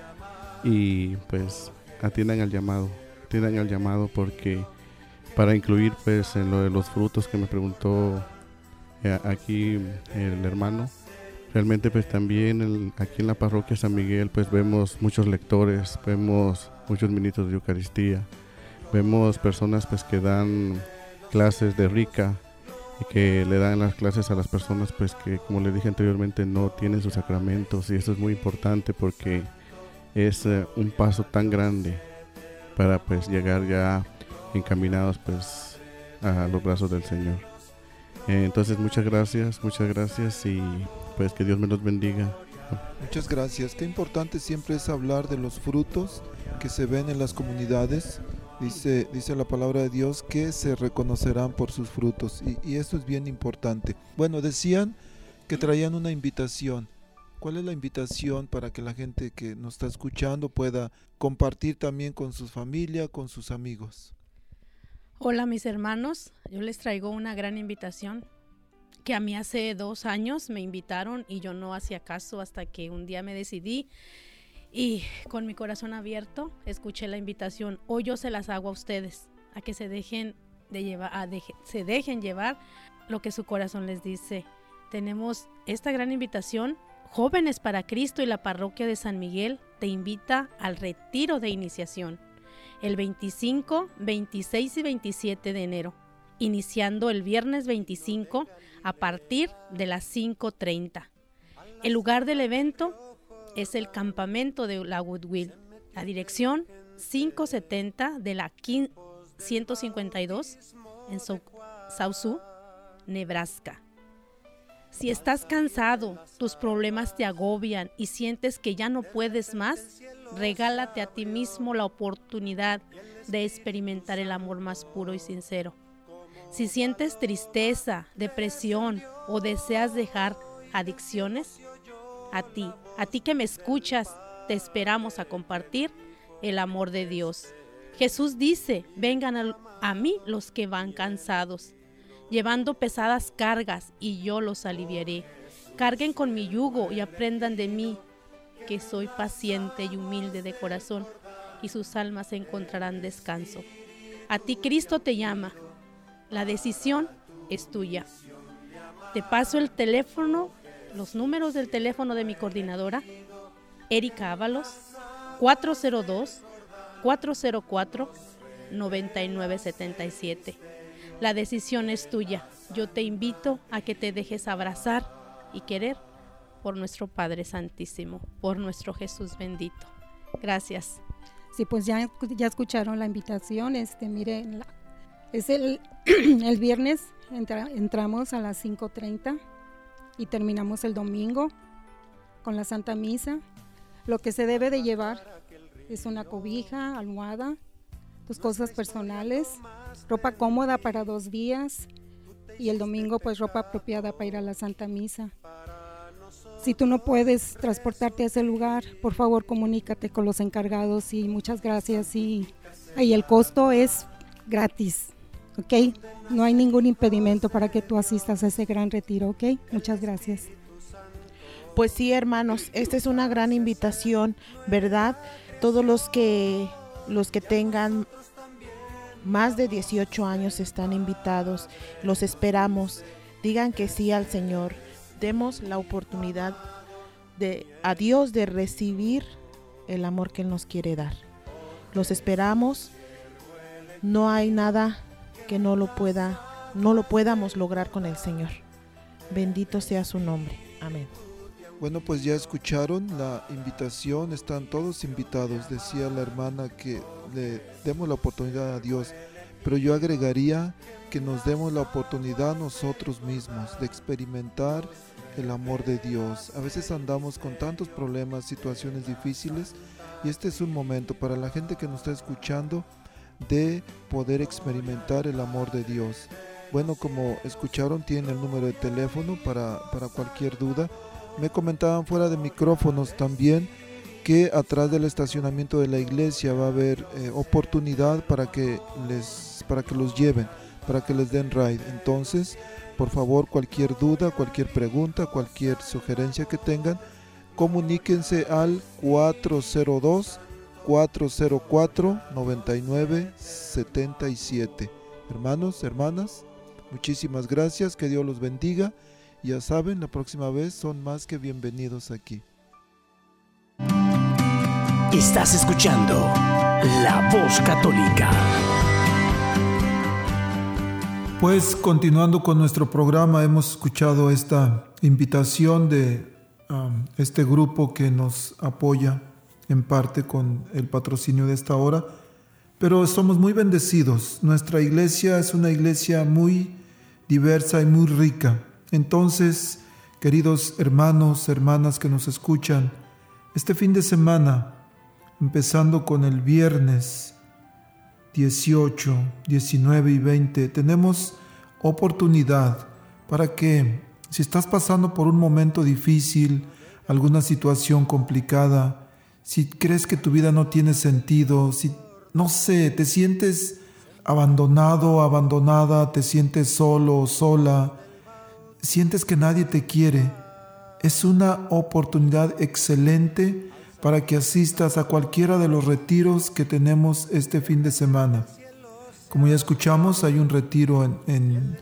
Speaker 8: y pues atiendan al llamado, atiendan al llamado porque para incluir pues en lo de los frutos que me preguntó eh, aquí el hermano, realmente pues también aquí en la parroquia San Miguel pues vemos muchos lectores, vemos muchos ministros de Eucaristía, vemos personas pues que dan clases de rica y que le dan las clases a las personas pues que como le dije anteriormente no tienen sus sacramentos. Y eso es muy importante porque es eh, un paso tan grande para pues llegar ya encaminados pues a los brazos del Señor. Eh, entonces muchas gracias, muchas gracias y pues que Dios me los bendiga.
Speaker 1: Muchas gracias. Qué importante siempre es hablar de los frutos que se ven en las comunidades. Dice, dice la palabra de Dios que se reconocerán por sus frutos y, y eso es bien importante. Bueno, decían que traían una invitación. ¿Cuál es la invitación para que la gente que nos está escuchando pueda compartir también con su familia, con sus amigos?
Speaker 9: Hola mis hermanos, yo les traigo una gran invitación que a mí hace dos años me invitaron y yo no hacía caso hasta que un día me decidí y con mi corazón abierto escuché la invitación. Hoy yo se las hago a ustedes, a que se dejen de llevar, a se dejen llevar lo que su corazón les dice. Tenemos esta gran invitación. Jóvenes para Cristo y la parroquia de San Miguel te invita al retiro de iniciación el 25, 26 y 27 de enero, iniciando el viernes 25 a partir de las 5.30. El lugar del evento es el campamento de la Woodville. La dirección 570 de la 152 en Sausu, Nebraska. Si estás cansado, tus problemas te agobian y sientes que ya no puedes más, regálate a ti mismo la oportunidad de experimentar el amor más puro y sincero. Si sientes tristeza, depresión o deseas dejar adicciones, a ti, a ti que me escuchas, te esperamos a compartir el amor de Dios. Jesús dice, vengan a, mí los que van cansados, llevando pesadas cargas, y yo los aliviaré. Carguen con mi yugo y aprendan de mí, que soy paciente y humilde de corazón, y sus almas encontrarán descanso. A ti Cristo te llama, la decisión es tuya. Te paso el teléfono, los números del teléfono de mi coordinadora, Erika Ábalos, 402-404-9977. La decisión es tuya. Yo te invito a que te dejes abrazar y querer por nuestro Padre Santísimo, por nuestro Jesús bendito. Gracias.
Speaker 10: Sí, pues ya, ya escucharon la invitación. Este, miren, la, es el, el viernes, entramos a las 5.30 y terminamos el domingo con la Santa Misa. Lo que se debe de llevar es una cobija, almohada, tus cosas personales, ropa cómoda para dos días y el domingo pues ropa apropiada para ir a la Santa Misa. Si tú no puedes transportarte a ese lugar, por favor comunícate con los encargados y muchas gracias y, el costo es gratis. ¿ok? No hay ningún impedimento para que tú asistas a ese gran retiro, ¿ok? Muchas gracias.
Speaker 6: Pues sí, hermanos, esta es una gran invitación, ¿verdad? Todos los que los que tengan más de 18 años están invitados. Los esperamos. Digan que sí al Señor. Demos la oportunidad a Dios de recibir el amor que Él nos quiere dar. Los esperamos. No hay nada que no lo pueda, no lo podamos lograr con el Señor. Bendito sea su nombre. Amén.
Speaker 1: Bueno, pues ya escucharon la invitación, están todos invitados. Decía la hermana que demos la oportunidad a Dios, pero yo agregaría que nos demos la oportunidad nosotros mismos de experimentar el amor de Dios. A veces andamos con tantos problemas, situaciones difíciles y este es un momento para la gente que nos está escuchando de poder experimentar el amor de Dios. Bueno, como escucharon, tiene el número de teléfono para, para cualquier duda. Me comentaban fuera de micrófonos también que atrás del estacionamiento de la iglesia va a haber eh, oportunidad para que les para que los lleven, para que les den ride. Entonces, por favor, cualquier duda, cualquier pregunta, cualquier sugerencia que tengan, comuníquense al 402 404 9977. Hermanos, hermanas, muchísimas gracias, que Dios los bendiga. Ya saben, la próxima vez son más que bienvenidos aquí.
Speaker 3: Estás escuchando La Voz Católica.
Speaker 1: Pues continuando con nuestro programa, hemos escuchado esta invitación de um, este grupo que nos apoya en parte con el patrocinio de esta hora, pero somos muy bendecidos. Nuestra iglesia es una iglesia muy diversa y muy rica. Entonces, queridos hermanos, hermanas que nos escuchan, este fin de semana, empezando con el viernes 18, 19 y 20, tenemos oportunidad para que si estás pasando por un momento difícil, alguna situación complicada, si crees que tu vida no tiene sentido, si no sé, te sientes abandonado, abandonada, te sientes solo sola, sientes que nadie te quiere, es una oportunidad excelente para que asistas a cualquiera de los retiros que tenemos este fin de semana. Como ya escuchamos, hay un retiro en,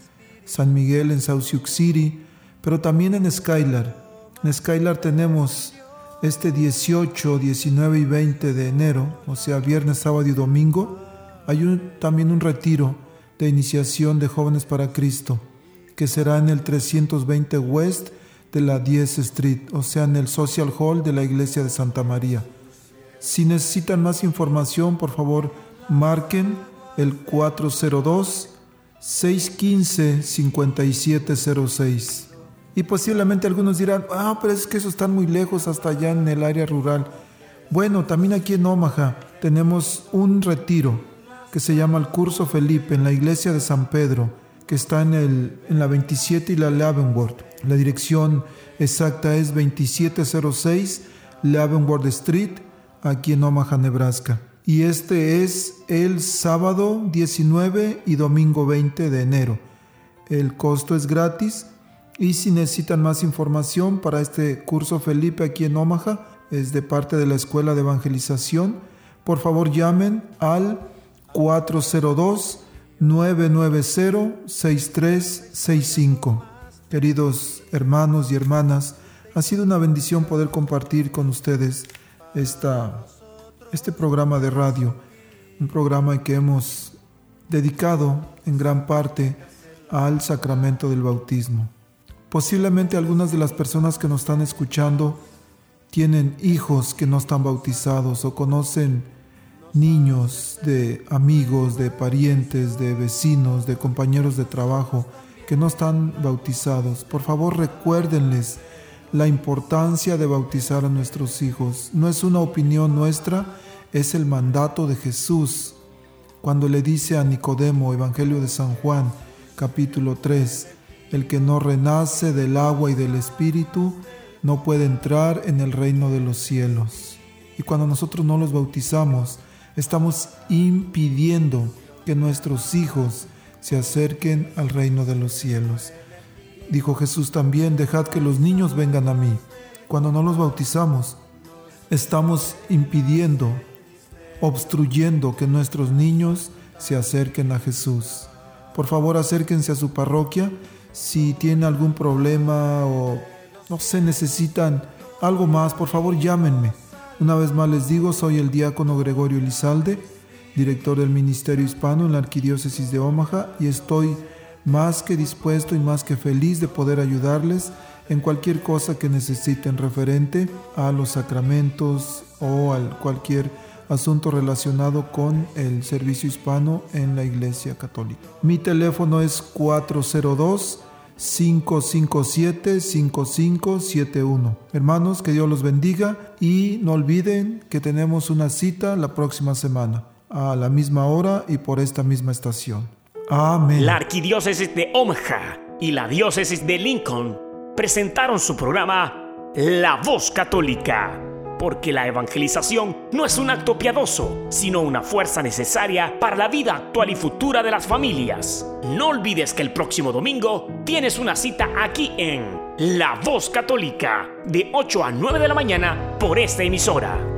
Speaker 1: San Miguel, en South Sioux City, pero también en Skylar. En Skylar tenemos este 18, 19 y 20 de enero, o sea, viernes, sábado y domingo, hay también un retiro de iniciación de jóvenes para Cristo que será en el 320 West de la 10 Street, o sea, en el Social Hall de la Iglesia de Santa María. Si necesitan más información, por favor, marquen el 402 615 5706. Y posiblemente algunos dirán, ah, pero es que eso está muy lejos hasta allá en el área rural. Bueno, también aquí en Omaha tenemos un retiro que se llama el Curso Felipe en la iglesia de San Pedro que está en, el, en la 27 y la Leavenworth. La dirección exacta es 2706 Leavenworth Street, aquí en Omaha, Nebraska. Y este es el sábado 19 y domingo 20 de enero. El costo es gratis y si necesitan más información para este curso Felipe aquí en Omaha, es de parte de la Escuela de Evangelización, por favor llamen al 402 990-6365. Queridos hermanos y hermanas, ha sido una bendición poder compartir con ustedes esta, este programa de radio, un programa que hemos dedicado en gran parte al sacramento del bautismo. Posiblemente algunas de las personas que nos están escuchando tienen hijos que no están bautizados o conocen niños, de amigos, de parientes, de vecinos, de compañeros de trabajo que no están bautizados. Por favor recuérdenles la importancia de bautizar a nuestros hijos. No es una opinión nuestra, es el mandato de Jesús. Cuando le dice a Nicodemo, Evangelio de San Juan, capítulo 3, el que no renace del agua y del espíritu, no puede entrar en el reino de los cielos. Y cuando nosotros no los bautizamos, estamos impidiendo que nuestros hijos se acerquen al reino de los cielos. Dijo Jesús también, dejad que los niños vengan a mí. Cuando no los bautizamos, estamos impidiendo, obstruyendo que nuestros niños se acerquen a Jesús. Por favor, acérquense a su parroquia. Si tienen algún problema o no sé, necesitan algo más, por favor llámenme. Una vez más les digo, soy el diácono Gregorio Elizalde, director del Ministerio Hispano en la Arquidiócesis de Omaha y estoy más que dispuesto y más que feliz de poder ayudarles en cualquier cosa que necesiten referente a los sacramentos o a cualquier asunto relacionado con el servicio hispano en la Iglesia Católica. Mi teléfono es 402 557-5571. Hermanos, que Dios los bendiga y no olviden que tenemos una cita la próxima semana, a la misma hora y por esta misma estación. Amén.
Speaker 3: La Arquidiócesis de Omaha y la Diócesis de Lincoln presentaron su programa La Voz Católica, porque la evangelización no es un acto piadoso, sino una fuerza necesaria para la vida actual y futura de las familias. No olvides que el próximo domingo tienes una cita aquí en La Voz Católica, de 8 a 9 de la mañana por esta emisora.